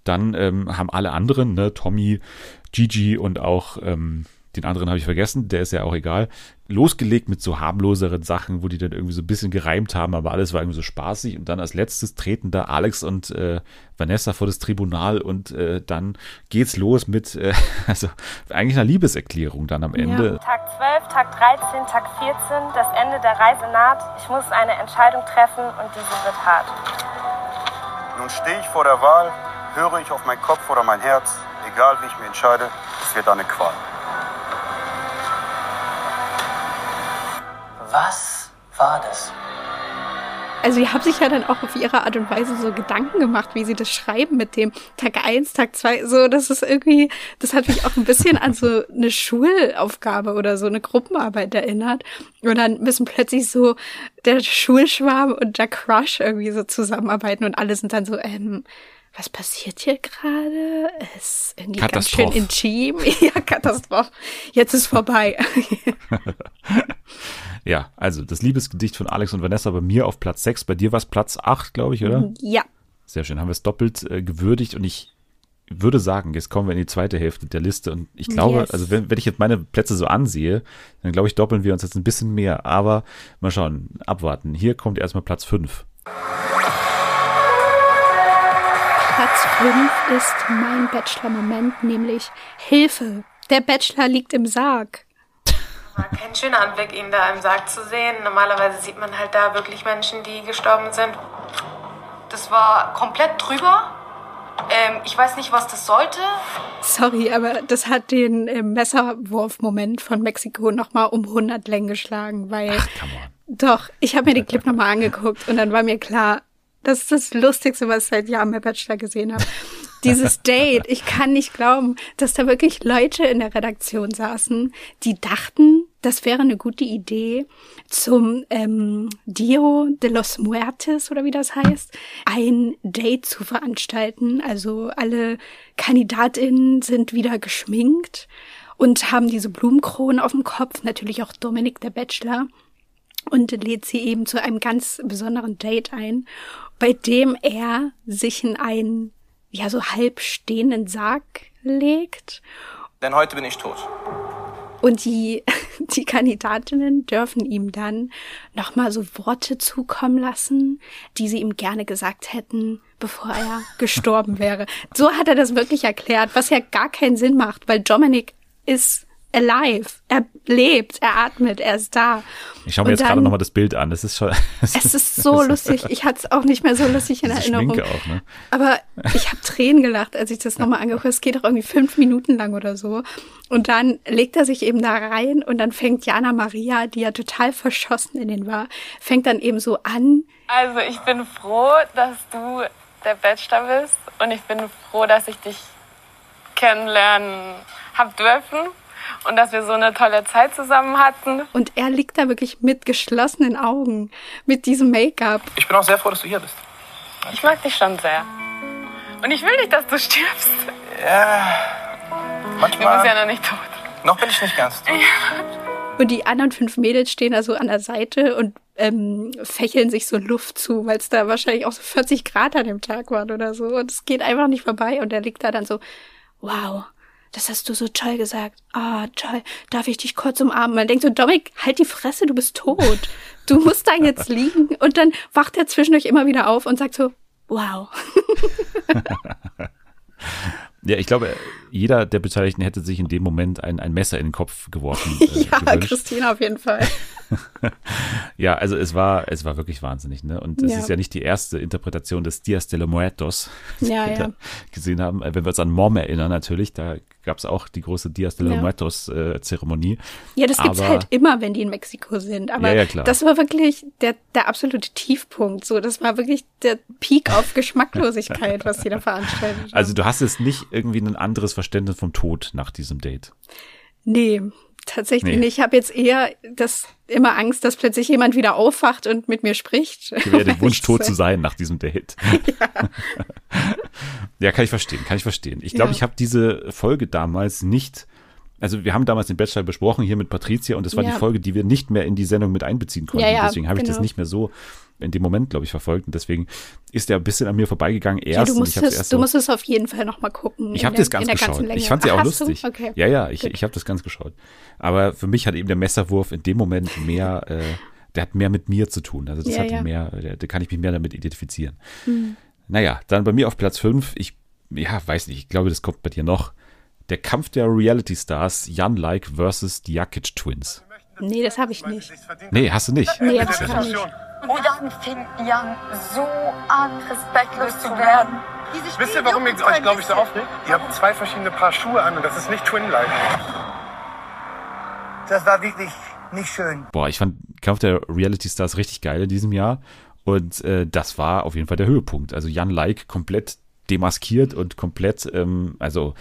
dann ähm, haben alle anderen, ne, Tommy, Gigi und auch ähm, den anderen habe ich vergessen, der ist ja auch egal, losgelegt mit so harmloseren Sachen, wo die dann irgendwie so ein bisschen gereimt haben, aber alles war irgendwie so spaßig. Und dann als letztes treten da Alex und äh, Vanessa vor das Tribunal und äh, dann geht's los mit, äh, also eigentlich einer Liebeserklärung dann am Ende. Tag 12, Tag 13, Tag 14, das Ende der Reise naht. Ich muss eine Entscheidung treffen und diese wird hart. Nun stehe ich vor der Wahl, höre ich auf meinen Kopf oder mein Herz, egal wie ich mich entscheide, es wird eine Qual. Was war das? Also die haben sich ja dann auch auf ihre Art und Weise so Gedanken gemacht, wie sie das schreiben mit dem Tag eins, Tag zwei. So, das ist irgendwie, das hat mich auch ein bisschen an so eine Schulaufgabe oder so eine Gruppenarbeit erinnert. Und dann müssen plötzlich so der Schulschwarm und der Crush irgendwie so zusammenarbeiten und alle sind dann so, ähm, was passiert hier gerade? Es ist irgendwie ganz schön intim. ja, Katastrophe. Jetzt ist vorbei. ja, also das Liebesgedicht von Alex und Vanessa bei mir auf Platz 6. Bei dir war es Platz 8, glaube ich, oder? Ja. Sehr schön. Haben wir es doppelt äh, gewürdigt und ich würde sagen, jetzt kommen wir in die zweite Hälfte der Liste und ich glaube, yes. also wenn, wenn ich jetzt meine Plätze so ansehe, dann glaube ich, doppeln wir uns jetzt ein bisschen mehr. Aber mal schauen, abwarten. Hier kommt erstmal Platz 5. Platz 5 ist mein Bachelor-Moment, nämlich Hilfe. Der Bachelor liegt im Sarg. War kein schöner Anblick, ihn da im Sarg zu sehen. Normalerweise sieht man halt da wirklich Menschen, die gestorben sind. Das war komplett drüber. Ähm, ich weiß nicht, was das sollte. Sorry, aber das hat den äh, Messerwurf-Moment von Mexiko nochmal um 100 Längen geschlagen, weil. Ach. Doch, ich habe mir den Clip nochmal angeguckt und dann war mir klar, das ist das Lustigste, was ich seit Jahren bei Bachelor gesehen habe. Dieses Date, ich kann nicht glauben, dass da wirklich Leute in der Redaktion saßen, die dachten, das wäre eine gute Idee, zum ähm, Dio de los Muertes oder wie das heißt, ein Date zu veranstalten. Also alle Kandidatinnen sind wieder geschminkt und haben diese Blumenkronen auf dem Kopf, natürlich auch Dominik der Bachelor. Und lädt sie eben zu einem ganz besonderen Date ein bei dem er sich in einen, ja, so halb stehenden Sarg legt. Denn heute bin ich tot. Und die, die Kandidatinnen dürfen ihm dann nochmal so Worte zukommen lassen, die sie ihm gerne gesagt hätten, bevor er gestorben wäre. So hat er das wirklich erklärt, was ja gar keinen Sinn macht, weil Dominic ist alive. Er lebt, er atmet, er ist da. Ich schaue mir und jetzt gerade nochmal das Bild an. Das ist schon. es ist so lustig. Ich hatte es auch nicht mehr so lustig in Erinnerung. Schminke auch, ne? Aber ich habe Tränen gelacht, als ich das nochmal angeguckt habe. Es geht auch irgendwie fünf Minuten lang oder so. Und dann legt er sich eben da rein und dann fängt Jana Maria, die ja total verschossen in den war, fängt dann eben so an. Also ich bin froh, dass du der Bachelor bist und ich bin froh, dass ich dich kennenlernen hab dürfen und dass wir so eine tolle Zeit zusammen hatten. Und er liegt da wirklich mit geschlossenen Augen, mit diesem Make-up. Ich bin auch sehr froh, dass du hier bist. Ich mag dich schon sehr. Und ich will nicht, dass du stirbst. Ja, manchmal. Du bist ja noch nicht tot. Noch bin ich nicht ganz tot. Und die anderen fünf Mädels stehen da so an der Seite und ähm, fächeln sich so Luft zu, weil es da wahrscheinlich auch so 40 Grad an dem Tag waren oder so. Und es geht einfach nicht vorbei. Und er liegt da dann so, wow, das hast du so toll gesagt. Ah, toll. Darf ich dich kurz umarmen? Man denkt so, Dominik, halt die Fresse, du bist tot. Du musst da jetzt liegen. Und dann wacht er zwischendurch immer wieder auf und sagt so, wow. Ja, ich glaube, jeder der Beteiligten hätte sich in dem Moment ein, ein Messer in den Kopf geworfen. Äh, ja, gewünscht. Christina auf jeden Fall. ja, also es war, es war wirklich wahnsinnig, ne? Und es ja. ist ja nicht die erste Interpretation des Dias de los Muertos, die ja, wir ja. gesehen haben. Wenn wir uns an Mom erinnern, natürlich, da gab es auch die große Dias de los. Muertos äh, Zeremonie. Ja, das gibt's Aber- halt immer, wenn die in Mexiko sind. Aber Ja, ja, klar. das war wirklich der, der absolute Tiefpunkt. So, das war wirklich der Peak auf Geschmacklosigkeit, was die da veranstaltet haben. Also du hast jetzt nicht irgendwie ein anderes Verständnis vom Tod nach diesem Date. Nee, tatsächlich Nee. nicht. Ich habe jetzt eher das immer Angst, dass plötzlich jemand wieder aufwacht und mit mir spricht. Ich wäre den Weil Wunsch, tot zu sein nach diesem Date. ja, kann ich verstehen, kann ich verstehen. Ich glaube, Ja. ich habe diese Folge damals nicht, also wir haben damals den Bachelor besprochen hier mit Patricia und das war Ja. die Folge, die wir nicht mehr in die Sendung mit einbeziehen konnten. Ja, ja, deswegen habe ich das genau. nicht mehr so in dem Moment, glaube ich, verfolgt und deswegen ist der ein bisschen an mir vorbeigegangen erst. du musst, es, erst du so- musst es auf jeden Fall noch mal gucken. ich habe das ganz geschaut. Ich fand sie Ach, auch hast lustig. Okay. Ja, ja, ich, Gut. ich habe das ganz geschaut. Aber für mich hat eben der Messerwurf in dem Moment mehr, äh, der hat mehr mit mir zu tun. Also das hat mehr, da da kann ich mich mehr damit identifizieren. Hm. Naja, dann bei mir auf Platz 5, ich, ja, weiß nicht, ich glaube, das kommt bei dir noch. Der Kampf der Reality Stars, Jan Like versus die Jakic Twins. Nee, das habe ich nicht. Nee, hast du nicht. Nee, hab ich nicht. Und dann fing Jan so an, respektlos zu werden. Wisst ihr, warum ihr euch, glaube ich, so aufregt? Ihr habt zwei verschiedene Paar Schuhe an und das ist nicht Twin-like. Das war wirklich nicht schön. Boah, ich fand Kampf der Reality Stars richtig geil in diesem Jahr. Und äh, das war auf jeden Fall der Höhepunkt. Also Jan Like komplett demaskiert und komplett, ähm, also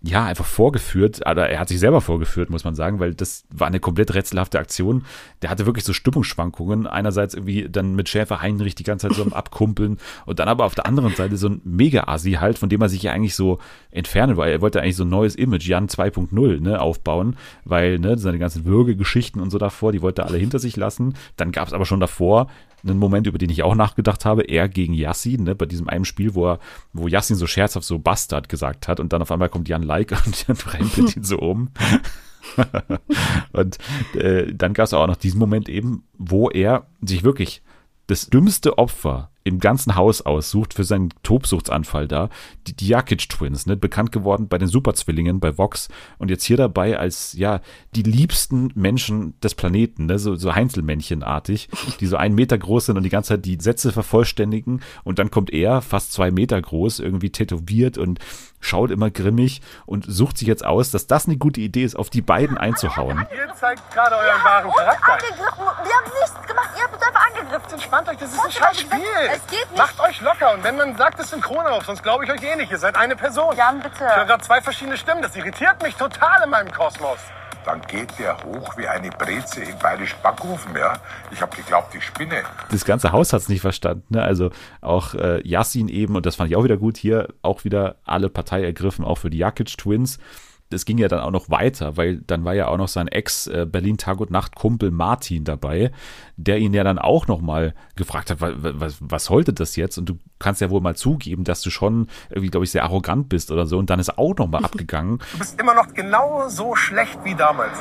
ja, einfach vorgeführt, oder er hat sich selber vorgeführt, muss man sagen, weil das war eine komplett rätselhafte Aktion. Der hatte wirklich so Stimmungsschwankungen. Einerseits irgendwie dann mit Schäfer Heinrich die ganze Zeit so am Abkumpeln und dann aber auf der anderen Seite so ein Mega-Asi halt, von dem er sich ja eigentlich so entfernen wollte. Er wollte eigentlich so ein neues Image, Jan 2.0, ne, aufbauen, weil, ne, seine ganzen Würgegeschichten und so davor, die wollte er alle hinter sich lassen. Dann gab es aber schon davor einen Moment, über den ich auch nachgedacht habe, er gegen Yassin, ne, bei diesem einen Spiel, wo er, wo Yassin so scherzhaft so Bastard gesagt hat und dann auf einmal kommt Jan Like und dann rempelt ihn so um. und äh, dann gab es auch noch diesen Moment eben, wo er sich wirklich das dümmste Opfer im ganzen Haus aussucht für seinen Tobsuchtsanfall da. Die, die Jakic Twins, ne, bekannt geworden bei den Superzwillingen bei Vox und jetzt hier dabei als, ja, die liebsten Menschen des Planeten, ne, so, so Heinzelmännchenartig, die so einen Meter groß sind und die ganze Zeit die Sätze vervollständigen und dann kommt er, fast zwei Meter groß, irgendwie tätowiert und schaut immer grimmig und sucht sich jetzt aus, dass das eine gute Idee ist, auf die beiden einzuhauen. Ihr zeigt gerade euren wahren Charakter. Angegriffen. Wir haben nichts gemacht. Ihr habt uns einfach angegriffen. Entspannt euch, das ist ein Schauspiel. Es geht nicht. Macht euch locker. Und wenn man sagt, es sind Krone auf, sonst glaube ich euch eh nicht. Ihr seid eine Person. Jan, bitte. Ich höre gerade zwei verschiedene Stimmen. Das irritiert mich total in meinem Kosmos. Dann geht der hoch wie eine Breze im bayerischen Backofen, ja. Ich habe geglaubt, ich spinne. das ganze Haus hat es nicht verstanden. Ne? Also auch äh, Yassin eben, und das fand ich auch wieder gut, hier auch wieder alle Partei ergriffen, auch für die Jakic Twins. Das ging ja dann auch noch weiter, weil dann war ja auch noch sein Ex äh, Berlin Tag und Nacht Kumpel Martin dabei, der ihn ja dann auch noch mal gefragt hat, was, was, was sollte das jetzt? Und du kannst ja wohl mal zugeben, dass du schon irgendwie, glaube ich, sehr arrogant bist oder so. Und dann ist auch noch mal abgegangen. Du bist immer noch genau so schlecht wie damals.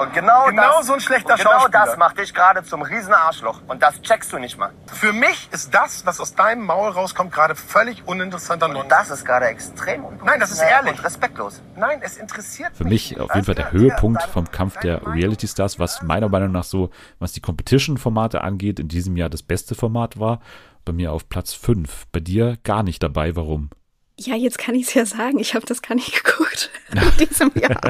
Und genau, Genau das, so ein schlechter und genau Schauspieler. das macht dich gerade zum riesen Arschloch. Und das checkst du nicht mal. Für mich ist das, was aus deinem Maul rauskommt, gerade völlig uninteressanter Nonsens. Das ist gerade extrem Nein, das ist unprofessionell ehrlich. Und respektlos. Nein, es interessiert Für mich auf jeden Fall der Höhepunkt vom Kampf der Reality Stars, was meiner Meinung nach so, was die Competition-Formate angeht, in diesem Jahr das beste Format war. Bei mir auf Platz 5. Bei dir gar nicht dabei. Warum? Ja, jetzt kann ich es ja sagen. Ich habe das gar nicht geguckt in diesem Jahr.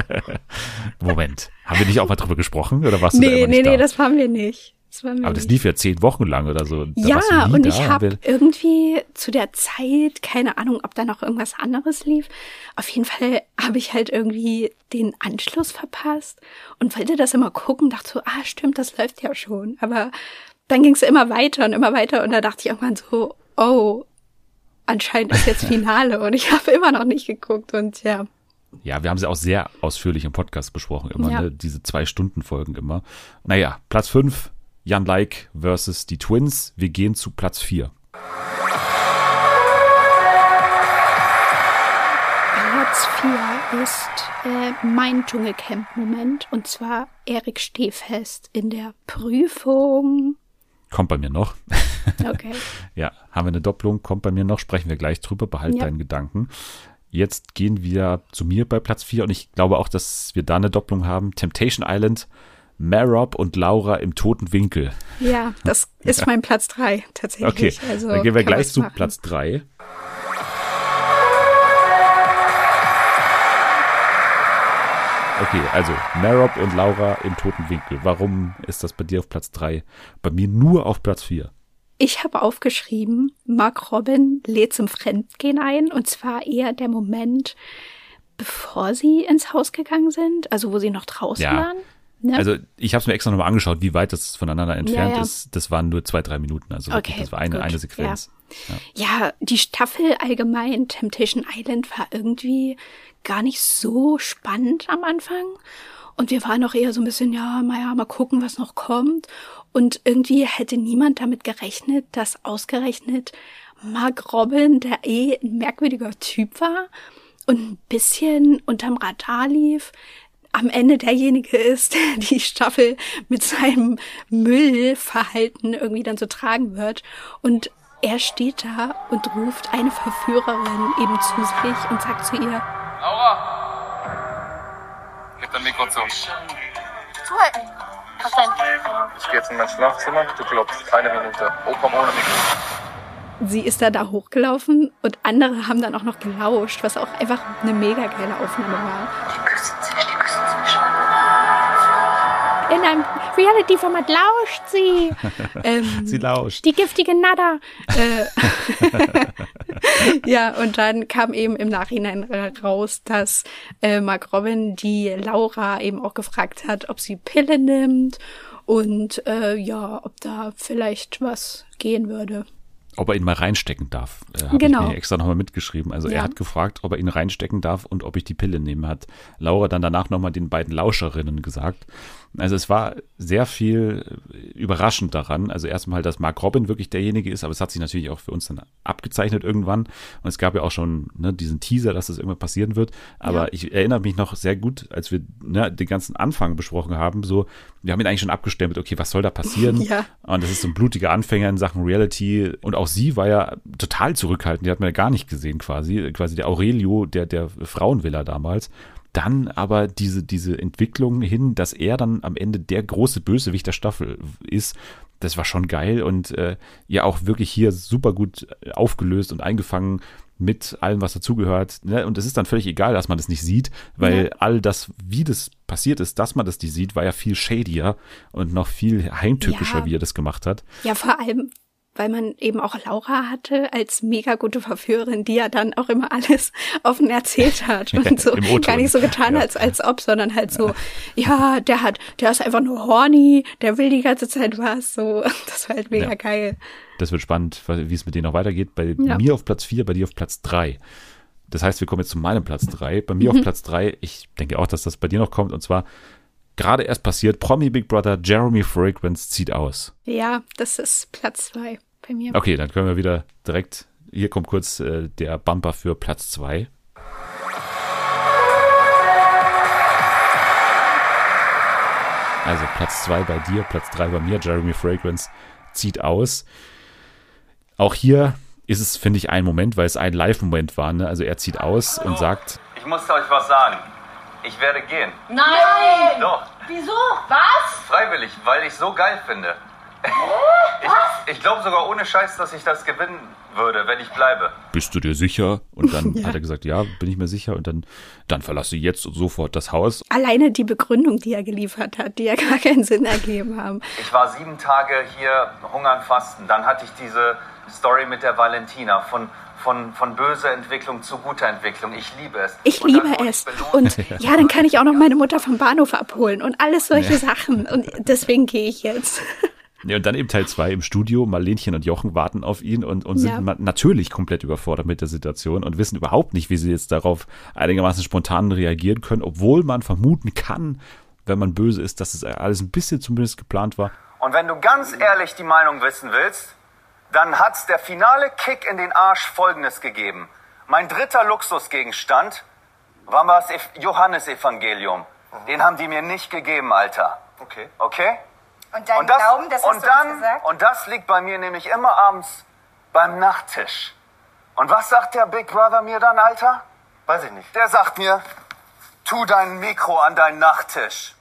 Moment. Haben wir nicht auch mal drüber gesprochen? Oder warst du da nee, nee, nee, da? das waren wir nicht. Das waren wir Aber das lief ja zehn Wochen lang oder so. Da ja, und da. ich habe irgendwie zu der Zeit, keine Ahnung, ob da noch irgendwas anderes lief. Auf jeden Fall habe ich halt irgendwie den Anschluss verpasst und wollte das immer gucken, dachte so, ah, stimmt, das läuft ja schon. Aber dann ging es immer weiter und immer weiter und da dachte ich irgendwann so, oh, anscheinend ist jetzt Finale und ich habe immer noch nicht geguckt und ja. Ja, wir haben sie auch sehr ausführlich im Podcast besprochen, immer, Ja. ne? diese zwei Stunden Folgen immer. Naja, Platz 5, Jan Like versus die Twins. Wir gehen zu Platz 4. Platz 4 ist äh, mein Dschungelcamp-Moment und zwar Erik Stehfest in der Prüfung. Kommt bei mir noch. Okay. ja, haben wir eine Doppelung, kommt bei mir noch, sprechen wir gleich drüber, behalt Ja. deinen Gedanken. Jetzt gehen wir zu mir bei Platz 4 und ich glaube auch, dass wir da eine Doppelung haben. Temptation Island, Marob und Laura im toten Winkel. Ja, das ist mein Platz 3 tatsächlich. Okay, also dann gehen wir gleich zu machen. Platz 3. Okay, also Marob und Laura im toten Winkel. Warum ist das bei dir auf Platz 3? Bei mir nur auf Platz 4. Ich habe aufgeschrieben, Mark Robin lädt zum Fremdgehen ein und zwar eher der Moment, bevor sie ins Haus gegangen sind, also wo sie noch draußen Ja. waren. Ne? Also ich habe es mir extra nochmal angeschaut, wie weit das voneinander entfernt Ja, ja. ist. Das waren nur zwei, drei Minuten. Also Okay, das war eine, gut, eine Sequenz. Ja. Ja, die Staffel allgemein, Temptation Island, war irgendwie gar nicht so spannend am Anfang. Und wir waren auch eher so ein bisschen, ja, mal, ja, mal gucken, was noch kommt. Und irgendwie hätte niemand damit gerechnet, dass ausgerechnet Mark Robin, der eh ein merkwürdiger Typ war und ein bisschen unterm Radar lief, am Ende derjenige ist, der die Staffel mit seinem Müllverhalten irgendwie dann so tragen wird. Und er steht da und ruft eine Verführerin eben zu sich und sagt zu ihr, Laura! Gib dein Mikro zu. Zuhalten. Was denn? Ich gehe jetzt in mein Schlafzimmer. Du klopfst. Eine Minute. Oh, komm ohne Mikro. sie ist da da hochgelaufen und andere haben dann auch noch gelauscht, was auch einfach eine mega geile Aufnahme war. Die küssen sich, die küssen sich. Er in einem Reality-Format lauscht sie. ähm, sie lauscht. Die giftige Nada. Äh, ja, und dann kam eben im Nachhinein raus, dass äh, Mark Robin die Laura eben auch gefragt hat, ob sie Pille nimmt und äh, ja, ob da vielleicht was gehen würde ob er ihn mal reinstecken darf. Äh, Habe genau. ich mir extra nochmal mitgeschrieben. Also ja. er hat gefragt, ob er ihn reinstecken darf und ob ich die Pille nehme, hat Laura dann danach nochmal den beiden Lauscherinnen gesagt. Also es war sehr viel äh, überraschend daran. Also erstmal, dass Mark Robin wirklich derjenige ist, aber es hat sich natürlich auch für uns dann abgezeichnet irgendwann. Und es gab ja auch schon ne, diesen Teaser, dass das irgendwann passieren wird. Aber ja. ich erinnere mich noch sehr gut, als wir ne, den ganzen Anfang besprochen haben, so, wir haben ihn eigentlich schon abgestimmt, okay, was soll da passieren? Ja. Und das ist so ein blutiger Anfänger in Sachen Reality. Und auch sie war ja total zurückhaltend, die hat man ja gar nicht gesehen quasi. Quasi der Aurelio, der, der Frauenvilla damals dann aber diese, diese Entwicklung hin, dass er dann am Ende der große Bösewicht der Staffel ist, das war schon geil und äh, ja auch wirklich hier super gut aufgelöst und eingefangen mit allem, was dazugehört. Ne? Und es ist dann völlig egal, dass man das nicht sieht, weil ja. all das, wie das passiert ist, dass man das nicht sieht, war ja viel shadier und noch viel heimtückischer, ja. wie er das gemacht hat. Ja, vor allem, weil man eben auch Laura hatte als mega gute Verführerin, die ja dann auch immer alles offen erzählt hat und so gar nicht so getan ja. als als ob, sondern halt so, ja, der hat, der ist einfach nur horny, der will die ganze Zeit was, so, das war halt mega ja. geil. Das wird spannend, wie es mit denen noch weitergeht. Bei ja. mir auf Platz vier, bei dir auf Platz drei. Das heißt, wir kommen jetzt zu meinem Platz drei. Bei mir mhm. auf Platz drei, ich denke auch, dass das bei dir noch kommt, und zwar gerade erst passiert, Promi Big Brother Jeremy Fragrance zieht aus. Ja, das ist Platz zwei bei mir. Okay, dann können wir wieder direkt, hier kommt kurz äh, der Bumper für Platz zwei. Also Platz zwei bei dir, Platz drei bei mir, Jeremy Fragrance zieht aus. Auch hier ist es, finde ich, ein Moment, weil es ein Live-Moment war. Ne? Also er zieht aus und sagt: Ich muss euch was sagen. Ich werde gehen. Nein! Doch. Wieso? Was? Freiwillig, weil ich so geil finde. Ich, ich glaube sogar ohne Scheiß, dass ich das gewinnen würde, wenn ich bleibe. Bist du dir sicher? Und dann ja. hat er gesagt, ja, bin ich mir sicher. Und dann, dann verlasse ich jetzt sofort das Haus. Alleine die Begründung, die er geliefert hat, die ja gar keinen Sinn ergeben haben. Ich war sieben Tage hier hungern, fasten. Dann hatte ich diese Story mit der Valentina von von, von böser Entwicklung zu guter Entwicklung. Ich liebe es. Ich und liebe es. Und ja, dann kann ich auch noch meine Mutter vom Bahnhof abholen und alles solche ja. Sachen. Und deswegen gehe ich jetzt. Ja, und dann eben Teil zwei im Studio. Marlenchen und Jochen warten auf ihn und, und sind ja. natürlich komplett überfordert mit der Situation und wissen überhaupt nicht, wie sie jetzt darauf einigermaßen spontan reagieren können, obwohl man vermuten kann, wenn man böse ist, dass es alles ein bisschen zumindest geplant war. Und wenn du ganz ehrlich die Meinung wissen willst, dann hat's der finale Kick in den Arsch Folgendes gegeben. Mein dritter Luxusgegenstand war das Johannesevangelium. Den haben die mir nicht gegeben, Alter. Okay. Okay? Und dein und das, Glauben, das hast und dann, du gesagt? Und das liegt bei mir nämlich immer abends beim Nachttisch. Und was sagt der Big Brother mir dann, Alter? Weiß ich nicht. Der sagt mir, tu dein Mikro an deinen Nachttisch.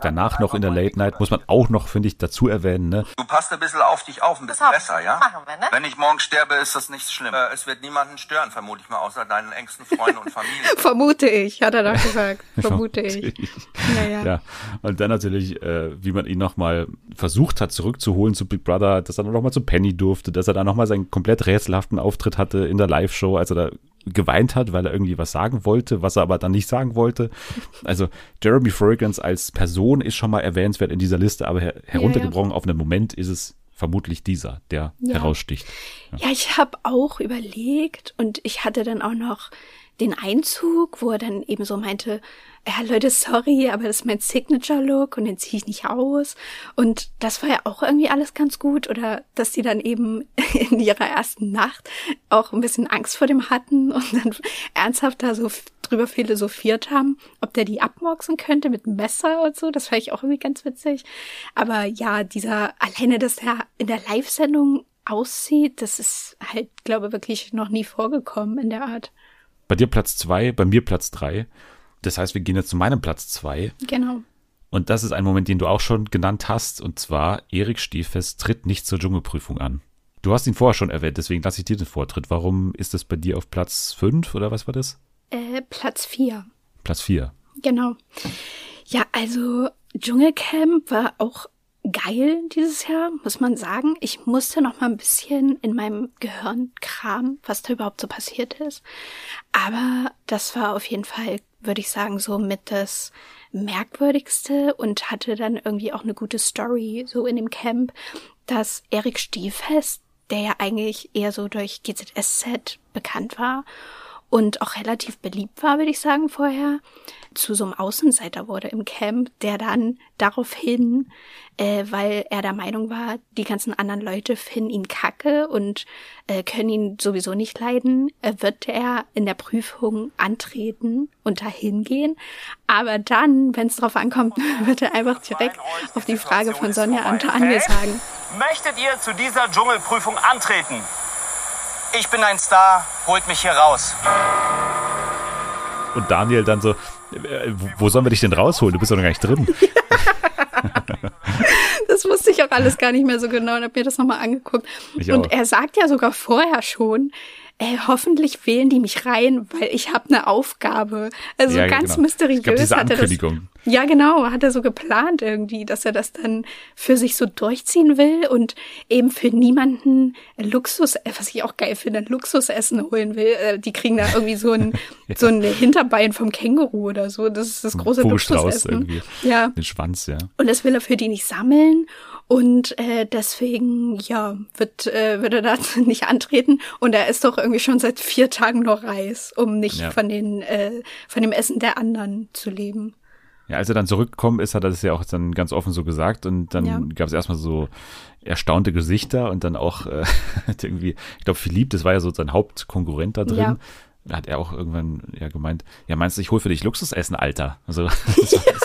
Danach noch in der Late Night muss man auch noch, finde ich, dazu erwähnen. Ne? Du passt ein bisschen auf dich auf, ein bisschen besser, ja? Machen wir, ne? Wenn ich morgen sterbe, ist das nicht schlimm. Äh, es wird niemanden stören, vermute ich mal, außer deinen engsten Freunden und Familie. Vermute ich, hat er doch gesagt. Vermute ich. Naja. Ja, und dann natürlich, äh, wie man ihn nochmal versucht hat, zurückzuholen zu Big Brother, dass er nochmal zu Penny durfte, dass er da nochmal seinen komplett rätselhaften Auftritt hatte in der Live-Show, als er da geweint hat, weil er irgendwie was sagen wollte, was er aber dann nicht sagen wollte. Also Jeremy Fragrance als Person ist schon mal erwähnenswert in dieser Liste, aber her heruntergebrochen ja, ja. auf einen Moment ist es vermutlich dieser, der ja. heraussticht. Ja, ich habe auch überlegt und ich hatte dann auch noch den Einzug, wo er dann eben so meinte, ja Leute, sorry, aber das ist mein Signature-Look und den ziehe ich nicht aus. Und das war ja auch irgendwie alles ganz gut. Oder dass die dann eben in ihrer ersten Nacht auch ein bisschen Angst vor dem hatten und dann ernsthaft da so drüber philosophiert haben, ob der die abmorksen könnte mit Messer und so. Das fand ich auch irgendwie ganz witzig. Aber ja, dieser, alleine, dass der in der Live-Sendung aussieht, das ist halt, glaube ich, wirklich noch nie vorgekommen in der Art. Bei dir Platz zwei, bei mir Platz drei. Das heißt, wir gehen jetzt zu meinem Platz zwei. Genau. Und das ist ein Moment, den du auch schon genannt hast, und zwar Erik Stiefes tritt nicht zur Dschungelprüfung an. Du hast ihn vorher schon erwähnt, deswegen lasse ich dir den Vortritt. Warum ist das bei dir auf Platz fünf oder was war das? Äh, Platz vier. Platz vier. Genau. Ja, also Dschungelcamp war auch geil dieses Jahr, muss man sagen. Ich musste noch mal ein bisschen in meinem Gehirn kramen, was da überhaupt so passiert ist. Aber das war auf jeden Fall, würde ich sagen, so mit das merkwürdigste und hatte dann irgendwie auch eine gute Story so in dem Camp, dass Erik Stiefest, der ja eigentlich eher so durch GZSZ bekannt war und auch relativ beliebt war, würde ich sagen, vorher, zu so einem Außenseiter wurde im Camp, der dann daraufhin, äh, weil er der Meinung war, die ganzen anderen Leute finden ihn kacke und äh, können ihn sowieso nicht leiden, äh, wird er in der Prüfung antreten und dahin gehen. Aber dann, wenn es drauf ankommt, wird er einfach direkt auf die Frage von Sonja Daniel sagen. Möchtet ihr zu dieser Dschungelprüfung antreten? Ich bin ein Star, holt mich hier raus. Und Daniel dann so, äh, wo sollen wir dich denn rausholen? Du bist doch noch gar nicht drin. das wusste ich auch alles gar nicht mehr so genau und habe mir das nochmal angeguckt. Ich und auch. er sagt ja sogar vorher schon, äh, hoffentlich wählen die mich rein, weil ich habe eine Aufgabe. Also Ja, ganz genau. mysteriös gab diese hat er das. Ja, genau, hat er so geplant irgendwie, dass er das dann für sich so durchziehen will und eben für niemanden Luxus, äh, was ich auch geil finde, ein Luxusessen holen will. Äh, Die kriegen da irgendwie so ein, so ein Hinterbein vom Känguru oder so. Das ist das große Vogelstrauß Luxusessen. irgendwie. Ja. Den Schwanz, ja. Und das will er für die nicht sammeln. Und äh, deswegen, ja, wird, äh, wird er da nicht antreten. Und er ist doch irgendwie schon seit vier Tagen nur Reis, um nicht Ja. von den, äh, von dem Essen der anderen zu leben. Ja, als er dann zurückgekommen ist, hat er das ja auch dann ganz offen so gesagt und dann Ja. gab es erstmal so erstaunte Gesichter und dann auch äh, irgendwie, ich glaube, Philipp, das war ja so sein Hauptkonkurrent da drin. Ja. Da hat er auch irgendwann ja gemeint, ja, meinst du, ich hole für dich Luxusessen, Alter? Also, war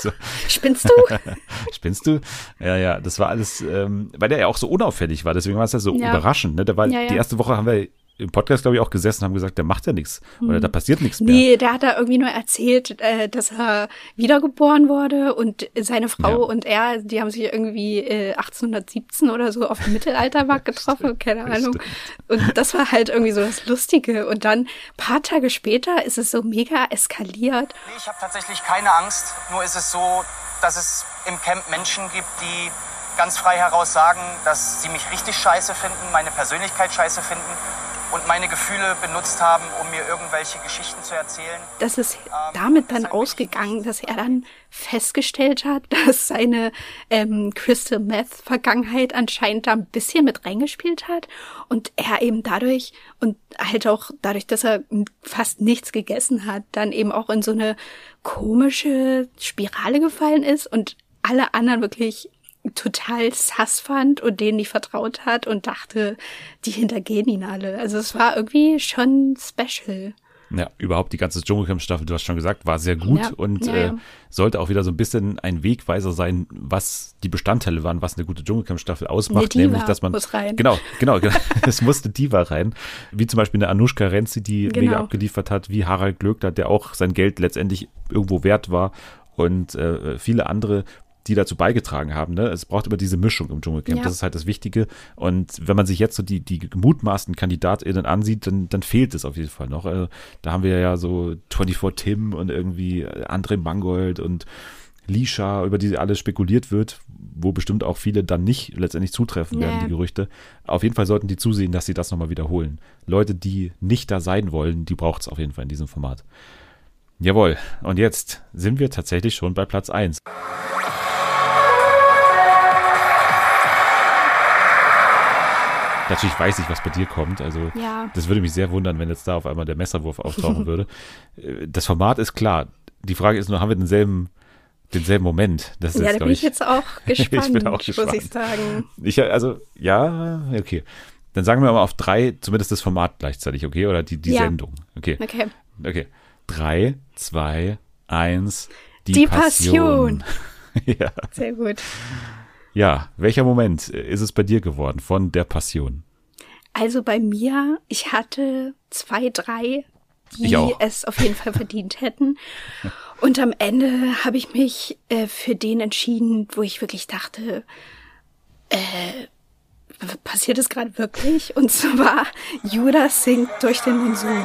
so, Spinnst du? Spinnst du? Ja, ja, das war alles, ähm, weil der ja auch so unauffällig war, deswegen war es ja so Ja. überraschend. Ne? Der war, Ja, ja. Die erste Woche haben wir im Podcast, glaube ich, auch gesessen und haben gesagt, der macht ja nichts oder Mhm. da passiert nichts mehr. Nee, der hat da irgendwie nur erzählt, äh, dass er wiedergeboren wurde und seine Frau Ja. und er, die haben sich irgendwie äh, 1817 oder so auf dem Mittelaltermarkt getroffen, keine Ahnung. Und das war halt irgendwie so das Lustige. Und dann paar Tage später ist es so mega eskaliert. Nee, ich habe tatsächlich keine Angst. Nur ist es so, dass es im Camp Menschen gibt, die ganz frei heraus sagen, dass sie mich richtig scheiße finden, meine Persönlichkeit scheiße finden und meine Gefühle benutzt haben, um mir irgendwelche Geschichten zu erzählen. Das ist damit dann ausgegangen, dass er dann festgestellt hat, dass seine ähm, Crystal Meth Vergangenheit anscheinend da ein bisschen mit reingespielt hat und er eben dadurch und halt auch dadurch, dass er fast nichts gegessen hat, dann eben auch in so eine komische Spirale gefallen ist und alle anderen wirklich total sass fand und denen nicht vertraut hat und dachte, die hintergehen ihn alle. Also es war irgendwie schon special. Ja, überhaupt die ganze Dschungelcamp-Staffel, du hast schon gesagt, war sehr gut Ja, und ja, äh, ja. sollte auch wieder so ein bisschen ein Wegweiser sein, was die Bestandteile waren, was eine gute Dschungelcamp-Staffel ausmacht, nämlich, dass man muss rein. genau, genau, genau, es musste Diva rein, wie zum Beispiel eine Anushka Renzi, die Genau. mega abgeliefert hat, wie Harald Glöckler, der auch sein Geld letztendlich irgendwo wert war und äh, viele andere die dazu beigetragen haben. Ne? Es braucht immer diese Mischung im Dschungelcamp. Ja. Das ist halt das Wichtige. Und wenn man sich jetzt so die, die gemutmaßten KandidatInnen ansieht, dann, dann fehlt es auf jeden Fall noch. Also, da haben wir ja so 24 Tim und irgendwie André Mangold und Lisha, über die alles spekuliert wird, wo bestimmt auch viele dann nicht letztendlich zutreffen werden, Nee. die Gerüchte. Auf jeden Fall sollten die zusehen, dass sie das nochmal wiederholen. Leute, die nicht da sein wollen, die braucht es auf jeden Fall in diesem Format. Jawohl, und jetzt sind wir tatsächlich schon bei Platz 1. Natürlich weiß ich, was bei dir kommt. Also Ja. das würde mich sehr wundern, wenn jetzt da auf einmal der Messerwurf auftauchen würde. Äh, Das Format ist klar. Die Frage ist nur, haben wir denselben, denselben Moment? Das ist, ja, da bin ich jetzt auch gespannt, ich bin auch muss gespannt. ich sagen. Ich, also, ja, okay. Dann sagen wir mal auf drei, zumindest das Format gleichzeitig, okay? Oder die, die Ja. Sendung. Okay. Okay. Okay. Drei, zwei, eins. Die Passion. ja. Sehr gut. Ja, welcher Moment ist es bei dir geworden von der Passion? Also bei mir, ich hatte zwei, drei, die es auf jeden Fall verdient hätten. Und am Ende habe ich mich äh, für den entschieden, wo ich wirklich dachte, äh, passiert es gerade wirklich? Und zwar Judas singt durch den Monsun.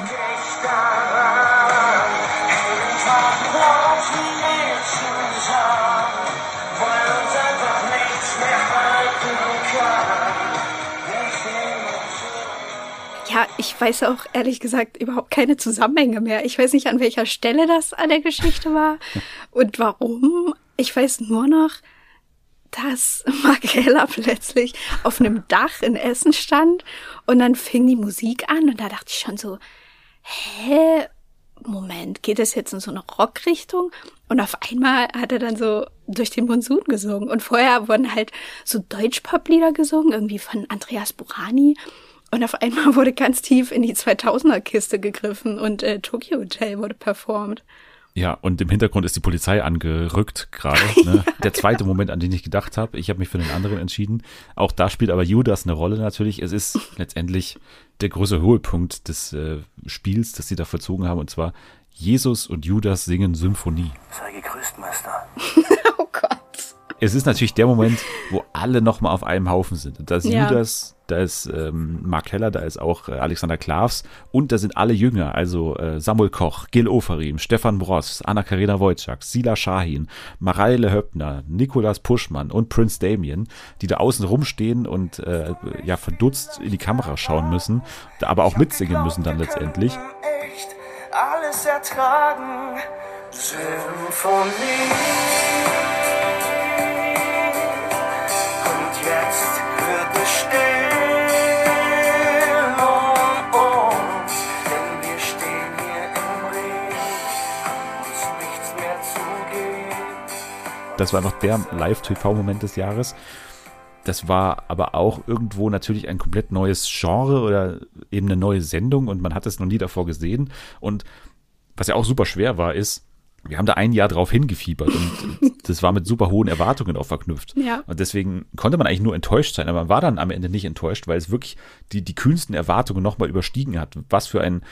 Ich weiß auch ehrlich gesagt überhaupt keine Zusammenhänge mehr. Ich weiß nicht, an welcher Stelle das an der Geschichte war und warum. Ich weiß nur noch, dass Markella plötzlich auf einem Dach in Essen stand und dann fing die Musik an und da dachte ich schon so, hä, Moment, geht es jetzt in so eine Rockrichtung? Und auf einmal hat er dann so durch den Monsun gesungen. Und vorher wurden halt so Deutsch-Pop-Lieder gesungen, irgendwie von Andreas Burani. Und auf einmal wurde ganz tief in die 2000er-Kiste gegriffen und äh, Tokyo Hotel wurde performt. Ja, und im Hintergrund ist die Polizei angerückt gerade. Ne? ja, Der zweite genau. Moment, an den ich gedacht habe. Ich habe mich für den anderen entschieden. Auch da spielt aber Judas eine Rolle natürlich. Es ist letztendlich der große Höhepunkt des äh, Spiels, das sie da verzogen haben. Und zwar Jesus und Judas singen Symphonie. Sei gegrüßt. Es ist natürlich der Moment, wo alle nochmal auf einem Haufen sind. Da ist ja. Judas, da ist ähm, Mark Heller, da ist auch äh, Alexander Klavs und da sind alle Jünger, also äh, Samuel Koch, Gil Oferim, Stefan Bross, Anna-Karina Wojcik, Sila Shahin, Mareile Höppner, Nikolas Puschmann und Prince Damien, die da außen rumstehen und äh, ja verdutzt in die Kamera schauen müssen, aber auch mitsingen müssen dann letztendlich. Echt alles ertragen. Symphonie. Das war einfach der Live-TV-Moment des Jahres. Das war aber auch irgendwo natürlich ein komplett neues Genre oder eben eine neue Sendung und man hat es noch nie davor gesehen. Und was ja auch super schwer war, ist, wir haben da ein Jahr drauf hingefiebert und das war mit super hohen Erwartungen auch verknüpft. Ja. Und deswegen konnte man eigentlich nur enttäuscht sein, aber man war dann am Ende nicht enttäuscht, weil es wirklich die, die kühnsten Erwartungen nochmal überstiegen hat. Was für ein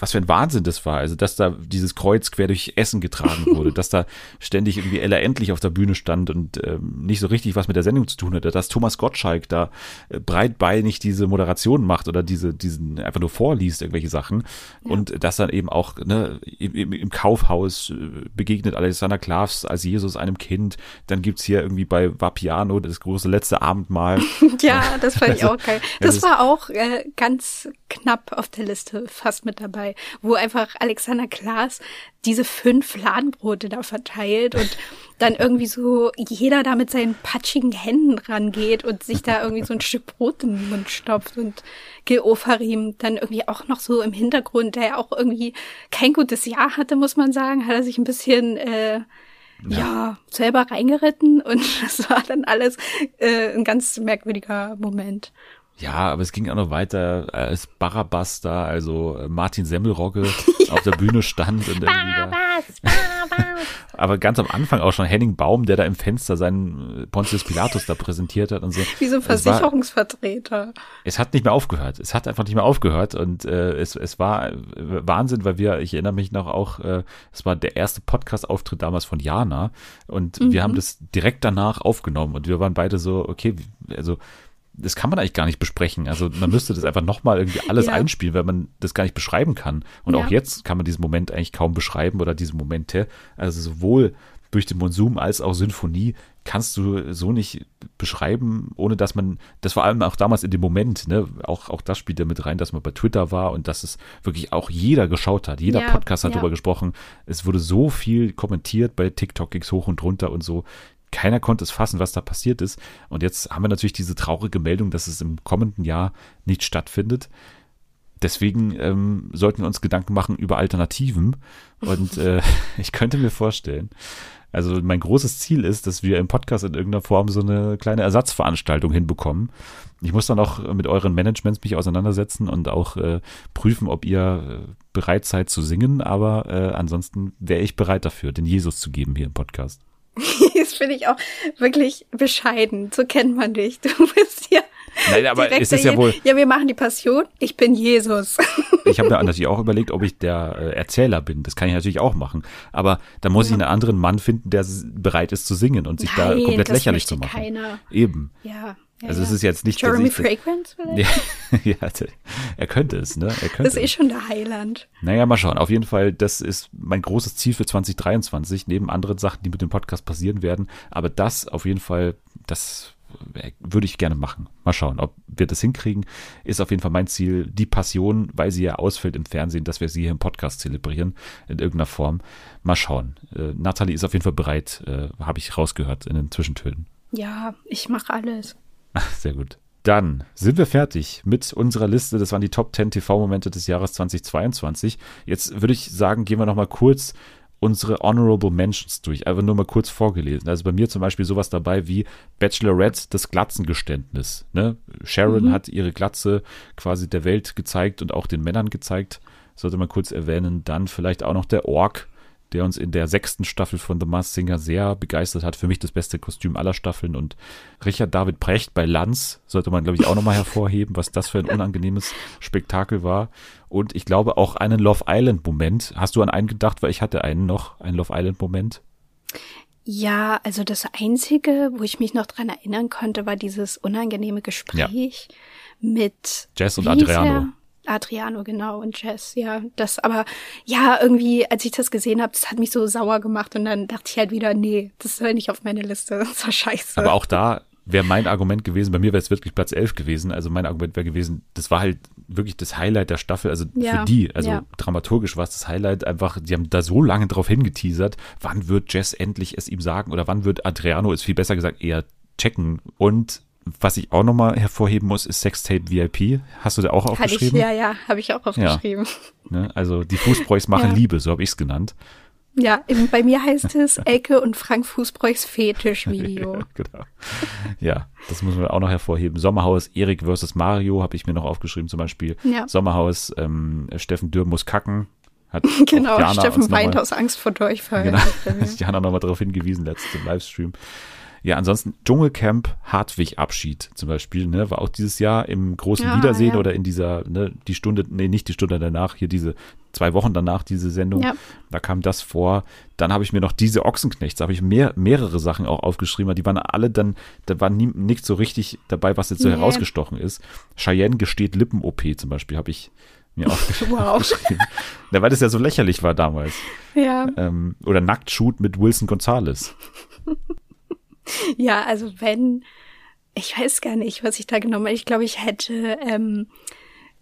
was für ein Wahnsinn das war. Also, dass da dieses Kreuz quer durch Essen getragen wurde, dass da ständig irgendwie Ella Endlich auf der Bühne stand und ähm, nicht so richtig was mit der Sendung zu tun hatte, dass Thomas Gottschalk da äh, breitbeinig diese Moderation macht oder diese, diesen einfach nur vorliest, irgendwelche Sachen. Ja. Und dass dann eben auch ne, im, im Kaufhaus äh, begegnet Alexander Klavs als Jesus einem Kind. Dann gibt's hier irgendwie bei Vapiano das große letzte Abendmahl. ja, das fand ich also, auch geil. Das war auch äh, ganz knapp auf der Liste fast mit dabei wo einfach Alexander Klaas diese fünf Fladenbrote da verteilt und dann irgendwie so jeder da mit seinen patschigen Händen rangeht und sich da irgendwie so ein Stück Brot in den Mund stopft und Gil Ofarim dann irgendwie auch noch so im Hintergrund, der ja auch irgendwie kein gutes Jahr hatte, muss man sagen, hat er sich ein bisschen äh, ja. ja. selber reingeritten und das war dann alles äh, ein ganz merkwürdiger Moment. Ja, aber es ging auch noch weiter, als Barabbas da, also äh, Martin Semmelrogge ja. auf der Bühne stand und Barabbas, Barabbas. aber ganz am Anfang auch schon Henning Baum, der da im Fenster seinen äh, Pontius Pilatus da präsentiert hat und so. Wie so ein Versicherungsvertreter. Es, war, es hat nicht mehr aufgehört. Es hat einfach nicht mehr aufgehört und äh, es, es war äh, Wahnsinn, weil wir, ich erinnere mich noch auch, äh, es war der erste Podcast-Auftritt damals von Jana und mhm. wir haben das direkt danach aufgenommen und wir waren beide so, okay, also das kann man eigentlich gar nicht besprechen. Also man müsste das einfach nochmal irgendwie alles ja. einspielen, weil man das gar nicht beschreiben kann. Und ja. auch jetzt kann man diesen Moment eigentlich kaum beschreiben oder diese Momente. Also sowohl durch den Monsum als auch Sinfonie kannst du so nicht beschreiben, ohne dass man, das vor allem auch damals in dem Moment, ne, auch, auch das spielt ja mit rein, dass man bei Twitter war und dass es wirklich auch jeder geschaut hat. Jeder ja, Podcast hat ja. darüber gesprochen. Es wurde so viel kommentiert bei TikTok ging's hoch und runter und so keiner konnte es fassen, was da passiert ist. Und jetzt haben wir natürlich diese traurige Meldung, dass es im kommenden Jahr nicht stattfindet. Deswegen ähm, sollten wir uns Gedanken machen über Alternativen. Und äh, ich könnte mir vorstellen, also mein großes Ziel ist, dass wir im Podcast in irgendeiner Form so eine kleine Ersatzveranstaltung hinbekommen. Ich muss dann auch mit euren Managements mich auseinandersetzen und auch äh, prüfen, ob ihr äh, bereit seid zu singen. Aber äh, ansonsten wäre ich bereit dafür, den Jesus zu geben hier im Podcast. das finde ich auch wirklich bescheiden. So kennt man dich. Du bist ja. Nein, aber ist es ja wohl. Ja, wir machen die Passion. Ich bin Jesus. ich habe mir natürlich auch überlegt, ob ich der äh, Erzähler bin. Das kann ich natürlich auch machen. Aber da muss ja. ich einen anderen Mann finden, der bereit ist zu singen und sich Nein, da komplett lächerlich zu machen. Keiner. Eben. Ja. Ja, also es ist jetzt nicht Jeremy Fragrance vielleicht? Ja, ja, er könnte es, ne? Er könnte das ist eh schon der Heiland. Naja, mal schauen. Auf jeden Fall, das ist mein großes Ziel für 2023, neben anderen Sachen, die mit dem Podcast passieren werden. Aber das auf jeden Fall, das würde ich gerne machen. Mal schauen, ob wir das hinkriegen, ist auf jeden Fall mein Ziel. Die Passion, weil sie ja ausfällt im Fernsehen, dass wir sie hier im Podcast zelebrieren, in irgendeiner Form. Mal schauen. Äh, Nathalie ist auf jeden Fall bereit, äh, habe ich rausgehört in den Zwischentönen. Ja, ich mache alles. Sehr gut. Dann sind wir fertig mit unserer Liste. Das waren die Top 10 TV-Momente des Jahres 2022. Jetzt würde ich sagen, gehen wir noch mal kurz unsere Honorable Mentions durch. Einfach nur mal kurz vorgelesen. Also bei mir zum Beispiel sowas dabei wie Bachelorette, das Glatzengeständnis. Ne? Sharon mhm. hat ihre Glatze quasi der Welt gezeigt und auch den Männern gezeigt. Sollte man kurz erwähnen. Dann vielleicht auch noch der Ork, der uns in der sechsten Staffel von The Masked Singer sehr begeistert hat. Für mich das beste Kostüm aller Staffeln. Und Richard David Precht bei Lanz sollte man, glaube ich, auch nochmal hervorheben, was das für ein unangenehmes Spektakel war. Und ich glaube auch einen Love Island-Moment. Hast du an einen gedacht? Weil ich hatte einen noch, einen Love Island-Moment. Ja, also das Einzige, wo ich mich noch dran erinnern konnte, war dieses unangenehme Gespräch ja. mit Jess und Adriano. Adriano, genau, und Jess, ja. Das, aber ja, irgendwie, als ich das gesehen habe, das hat mich so sauer gemacht und dann dachte ich halt wieder, nee, das soll nicht auf meine Liste. Das war scheiße. Aber auch da wäre mein Argument gewesen, bei mir wäre es wirklich Platz 11 gewesen. Also mein Argument wäre gewesen, das war halt wirklich das Highlight der Staffel, also ja, für die, also ja. dramaturgisch war es das Highlight einfach, die haben da so lange drauf hingeteasert, wann wird Jess endlich es ihm sagen oder wann wird Adriano, ist viel besser gesagt, eher checken und was ich auch nochmal hervorheben muss, ist Sextape VIP. Hast du da auch aufgeschrieben? Ich, ja, ja, habe ich auch aufgeschrieben. Ja, ne? Also die Fußbräuchs machen ja. Liebe, so habe ich es genannt. Ja, bei mir heißt es Elke und Frank Fußbräuchs Fetisch-Video. genau. Ja, das muss man auch noch hervorheben. Sommerhaus, Erik versus Mario habe ich mir noch aufgeschrieben zum Beispiel. Ja. Sommerhaus, ähm, Steffen Dürr muss kacken. Hat genau, Steffen weint aus Angst vor Durchfall. Genau, Jana nochmal darauf hingewiesen, letztes Livestream. Ja, ansonsten Dschungelcamp Hartwig Abschied zum Beispiel, ne, war auch dieses Jahr im großen ja, Wiedersehen ja. oder in dieser, ne, die Stunde, nee, nicht die Stunde danach, hier diese zwei Wochen danach diese Sendung, ja. da kam das vor. Dann habe ich mir noch diese Ochsenknechts, da habe ich mehr, mehrere Sachen auch aufgeschrieben, die waren alle dann, da war nie, nicht so richtig dabei, was jetzt so nee. herausgestochen ist. Cheyenne gesteht Lippen-OP zum Beispiel, habe ich mir aufgeschrieben. Wow. Ja, weil das ja so lächerlich war damals. Ja. Ähm, oder Nacktshoot mit Wilson Gonzalez. Ja, also wenn, ich weiß gar nicht, was ich da genommen habe. Ich glaube, ich hätte ähm,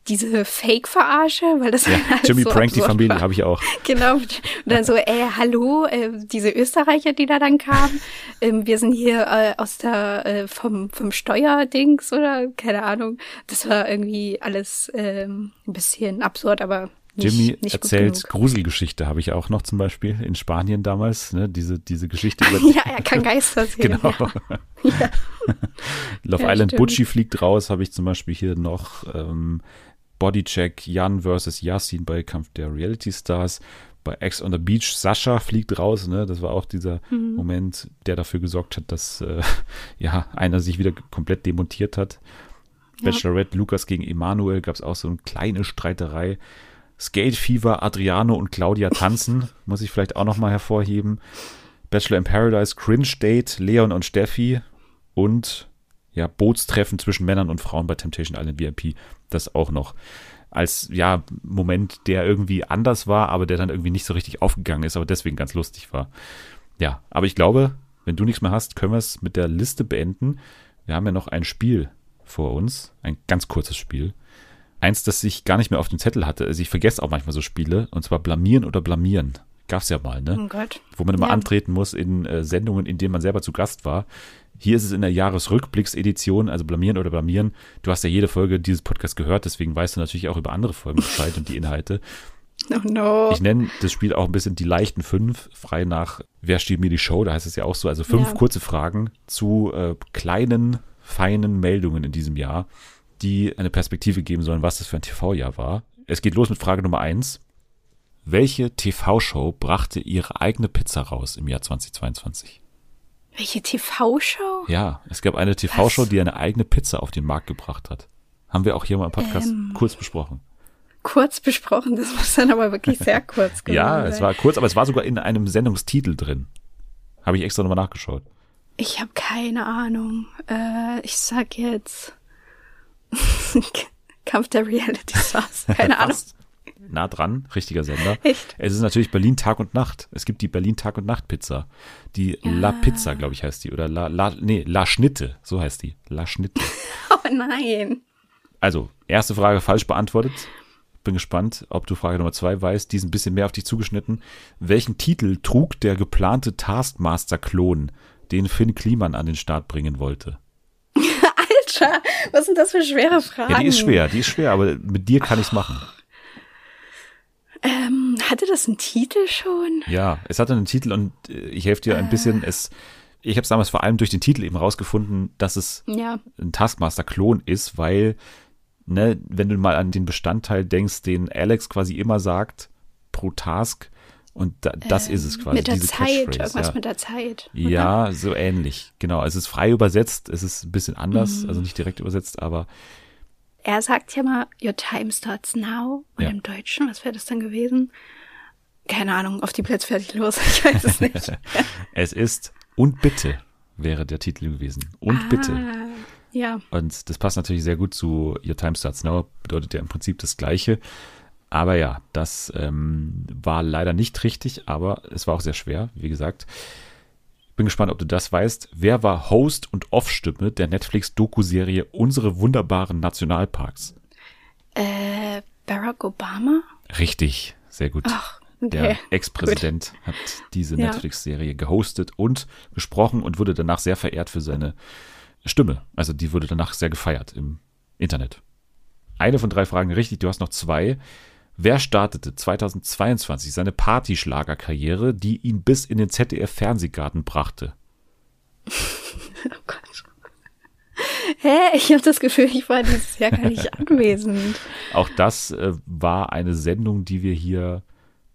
diese Fake-Verarsche, weil das ja, Jimmy so Prank die Familie habe ich auch. Genau. Und dann so, ey, hallo, äh, diese Österreicher, die da dann kamen. Ähm, wir sind hier äh, aus der äh, vom vom Steuerdings oder keine Ahnung. Das war irgendwie alles ähm, ein bisschen absurd, aber nicht, Jimmy nicht erzählt Gruselgeschichte, habe ich auch noch zum Beispiel in Spanien damals, ne? diese, diese Geschichte über. ja, er kann Geister sehen. genau. Ja. Love ja, Island Butchie fliegt raus, habe ich zum Beispiel hier noch ähm, Bodycheck Jan versus Yasin bei Kampf der Reality Stars. Bei Ex on the Beach, Sascha fliegt raus, ne? Das war auch dieser mhm. Moment, der dafür gesorgt hat, dass äh, ja einer sich wieder komplett demontiert hat. Ja. Bachelorette Lukas gegen Emanuel gab es auch so eine kleine Streiterei. Skate Fever, Adriano und Claudia tanzen, muss ich vielleicht auch nochmal hervorheben. Bachelor in Paradise, Cringe Date, Leon und Steffi und ja, Bootstreffen zwischen Männern und Frauen bei Temptation Island VIP. Das auch noch als ja Moment, der irgendwie anders war, aber der dann irgendwie nicht so richtig aufgegangen ist, aber deswegen ganz lustig war. Ja, aber ich glaube, wenn du nichts mehr hast, können wir es mit der Liste beenden. Wir haben ja noch ein Spiel vor uns, ein ganz kurzes Spiel eins, das ich gar nicht mehr auf dem Zettel hatte. Also ich vergesse auch manchmal so Spiele, und zwar blamieren oder blamieren. Gab's ja mal, ne? Oh Gott. Wo man immer ja. antreten muss in äh, Sendungen, in denen man selber zu Gast war. Hier ist es in der Jahresrückblicksedition, also blamieren oder blamieren. Du hast ja jede Folge dieses Podcasts gehört, deswegen weißt du natürlich auch über andere Folgen Bescheid und die Inhalte. Oh no. Ich nenne das Spiel auch ein bisschen die leichten fünf, frei nach Wer steht mir die Show, da heißt es ja auch so. Also fünf ja. kurze Fragen zu äh, kleinen, feinen Meldungen in diesem Jahr die eine Perspektive geben sollen, was das für ein TV-Jahr war. Es geht los mit Frage Nummer eins. Welche TV-Show brachte ihre eigene Pizza raus im Jahr 2022? Welche TV-Show? Ja, es gab eine TV-Show, die eine eigene Pizza auf den Markt gebracht hat. Haben wir auch hier mal im Podcast ähm, kurz besprochen. Kurz besprochen, das muss dann aber wirklich sehr kurz gewesen Ja, es war kurz, aber es war sogar in einem Sendungstitel drin. Habe ich extra nochmal nachgeschaut. Ich habe keine Ahnung. Äh, ich sag jetzt Kampf der Reality Stars. Keine Ahnung. Nah dran, richtiger Sender. Echt? Es ist natürlich Berlin Tag und Nacht. Es gibt die Berlin Tag und Nacht Pizza. Die ja. La Pizza, glaube ich, heißt die. Oder La, La, nee, La Schnitte, so heißt die. La Schnitte. Oh nein. Also, erste Frage falsch beantwortet. Bin gespannt, ob du Frage Nummer zwei weißt. Die ist ein bisschen mehr auf dich zugeschnitten. Welchen Titel trug der geplante Taskmaster-Klon, den Finn Kliman an den Start bringen wollte? Alter, was sind das für schwere Fragen? Ja, die ist schwer, die ist schwer, aber mit dir kann ich's machen. Ähm, hatte das einen Titel schon? Ja, es hatte einen Titel und äh, ich helfe dir ein bisschen. Es, ich habe es damals vor allem durch den Titel eben rausgefunden, dass es Ja. ein Taskmaster-Klon ist, weil, ne, wenn du mal an den Bestandteil denkst, den Alex quasi immer sagt pro Task, und da, das ist es quasi. Mit der Zeit, irgendwas ja. mit der Zeit. oder? Ja, so ähnlich. Genau. Es ist frei übersetzt, es ist ein bisschen anders, Mhm. also nicht direkt übersetzt, aber Er sagt ja mal, your time starts now. Und Ja. im Deutschen, was wäre das dann gewesen? Keine Ahnung, auf die Plätze fertig los. Ich weiß es nicht. es ist und bitte wäre der Titel gewesen. Und bitte. Ah, Ja. Und das passt natürlich sehr gut zu Your Time Starts Now, bedeutet ja im Prinzip das Gleiche. Aber ja, das ähm, war leider nicht richtig, aber es war auch sehr schwer, wie gesagt. Bin gespannt, ob du das weißt. Wer war Host und Off-Stimme der Netflix-Doku-Serie Unsere wunderbaren Nationalparks? Äh, Barack Obama? Richtig, sehr gut. Ach, okay. Der Ex-Präsident hat diese Ja. Netflix-Serie gehostet und gesprochen und wurde danach sehr verehrt für seine Stimme. Also die wurde danach sehr gefeiert im Internet. Eine von drei Fragen richtig, du hast noch zwei. Wer startete 2022 seine Partyschlagerkarriere, die ihn bis in den ZDF-Fernsehgarten brachte? Hä? Ich habe das Gefühl, ich war dieses Jahr gar nicht anwesend. Auch das äh, war eine Sendung, die wir hier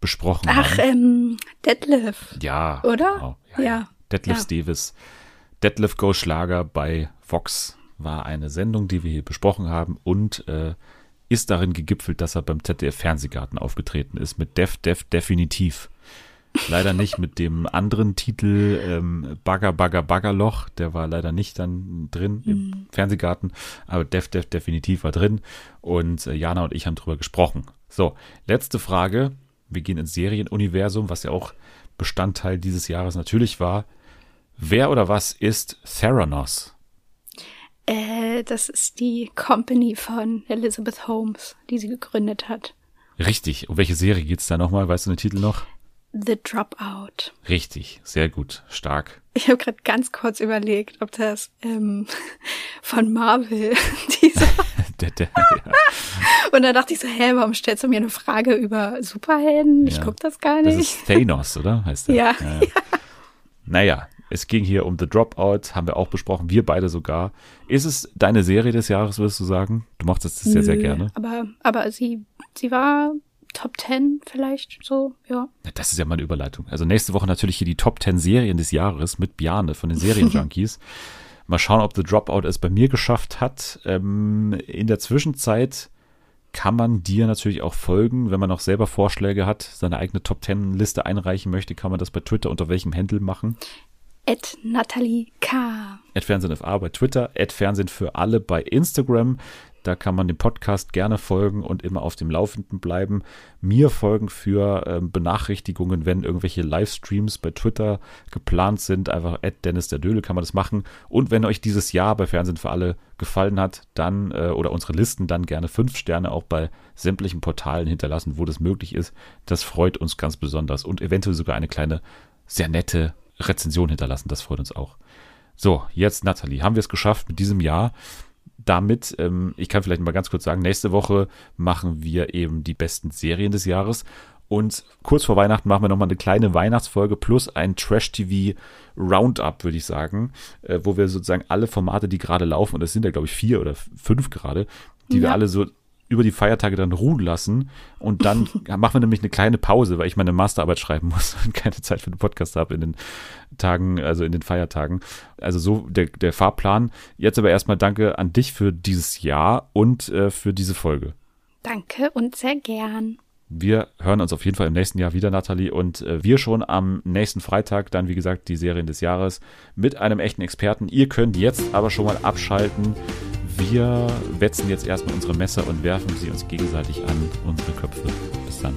besprochen Ach, haben. ähm, Detlef. Ja. Oder? Genau. Ja. Detlef Ja. Davis. Detlef Go Schlager bei Vox war eine Sendung, die wir hier besprochen haben und äh, ist darin gegipfelt, dass er beim ZDF Fernsehgarten aufgetreten ist mit Def Def Definitiv. Leider nicht mit dem anderen Titel ähm, Bagger Bagger Baggerloch, der war leider nicht dann drin im Mhm. Fernsehgarten, aber Def Def Definitiv war drin und äh, Jana und ich haben drüber gesprochen. So, letzte Frage. Wir gehen ins Serienuniversum, was ja auch Bestandteil dieses Jahres natürlich war. Wer oder was ist Theranos? Äh, das ist die Company von Elizabeth Holmes, die sie gegründet hat. Richtig. Um welche Serie geht's da nochmal? Weißt du den Titel noch? The Dropout. Richtig. Sehr gut. Stark. Ich habe gerade ganz kurz überlegt, ob das ähm, von Marvel diese. Der, der, ja. Und dann dachte ich so, hä, warum stellst du mir eine Frage über Superhelden? Ich Ja. guck das gar Das nicht. ist Thanos, oder? Heißt der? Ja. Naja, es ging hier um The Dropout, haben wir auch besprochen, wir beide sogar. Ist es deine Serie des Jahres, würdest du sagen? Du mochtest es sehr, sehr Nö, gerne. Aber, aber sie, sie war Top 10 vielleicht so, ja. Das ist ja mal eine Überleitung. Also nächste Woche natürlich hier die Top 10 Serien des Jahres mit Bjane von den Serienjunkies. mal schauen, ob The Dropout es bei mir geschafft hat. Ähm, in der Zwischenzeit kann man dir natürlich auch folgen, wenn man noch selber Vorschläge hat, seine eigene Top 10 Liste einreichen möchte, kann man das bei Twitter unter welchem Handle machen? Ed Natalie K. At Fernsehen FA bei Twitter, at Fernsehen für alle bei Instagram. Da kann man dem Podcast gerne folgen und immer auf dem Laufenden bleiben. Mir folgen für ähm, Benachrichtigungen, wenn irgendwelche Livestreams bei Twitter geplant sind. Einfach at Dennis der Dödel kann man das machen. Und wenn euch dieses Jahr bei Fernsehen für alle gefallen hat, dann äh, oder unsere Listen, dann gerne fünf Sterne auch bei sämtlichen Portalen hinterlassen, wo das möglich ist. Das freut uns ganz besonders. Und eventuell sogar eine kleine, sehr nette Rezension hinterlassen. Das freut uns auch. So, jetzt Nathalie, haben wir es geschafft mit diesem Jahr. Damit, ähm, ich kann vielleicht mal ganz kurz sagen, nächste Woche machen wir eben die besten Serien des Jahres. Und kurz vor Weihnachten machen wir nochmal eine kleine Weihnachtsfolge plus ein Trash-TV-Roundup, würde ich sagen, äh, wo wir sozusagen alle Formate, die gerade laufen, und das sind ja, glaube ich, vier oder fünf gerade, die wir Ja. alle so über die Feiertage dann ruhen lassen. Und dann machen wir nämlich eine kleine Pause, weil ich meine Masterarbeit schreiben muss und keine Zeit für den Podcast habe in den Tagen, also in den Feiertagen. Also so der, der Fahrplan. Jetzt aber erstmal danke an dich für dieses Jahr und äh, für diese Folge. Danke und sehr gern. Wir hören uns auf jeden Fall im nächsten Jahr wieder, Nathalie. Und äh, wir schon am nächsten Freitag dann, wie gesagt, die Serien des Jahres mit einem echten Experten. Ihr könnt jetzt aber schon mal abschalten. Wir wetzen jetzt erstmal unsere Messer und werfen sie uns gegenseitig an unsere Köpfe. Bis dann.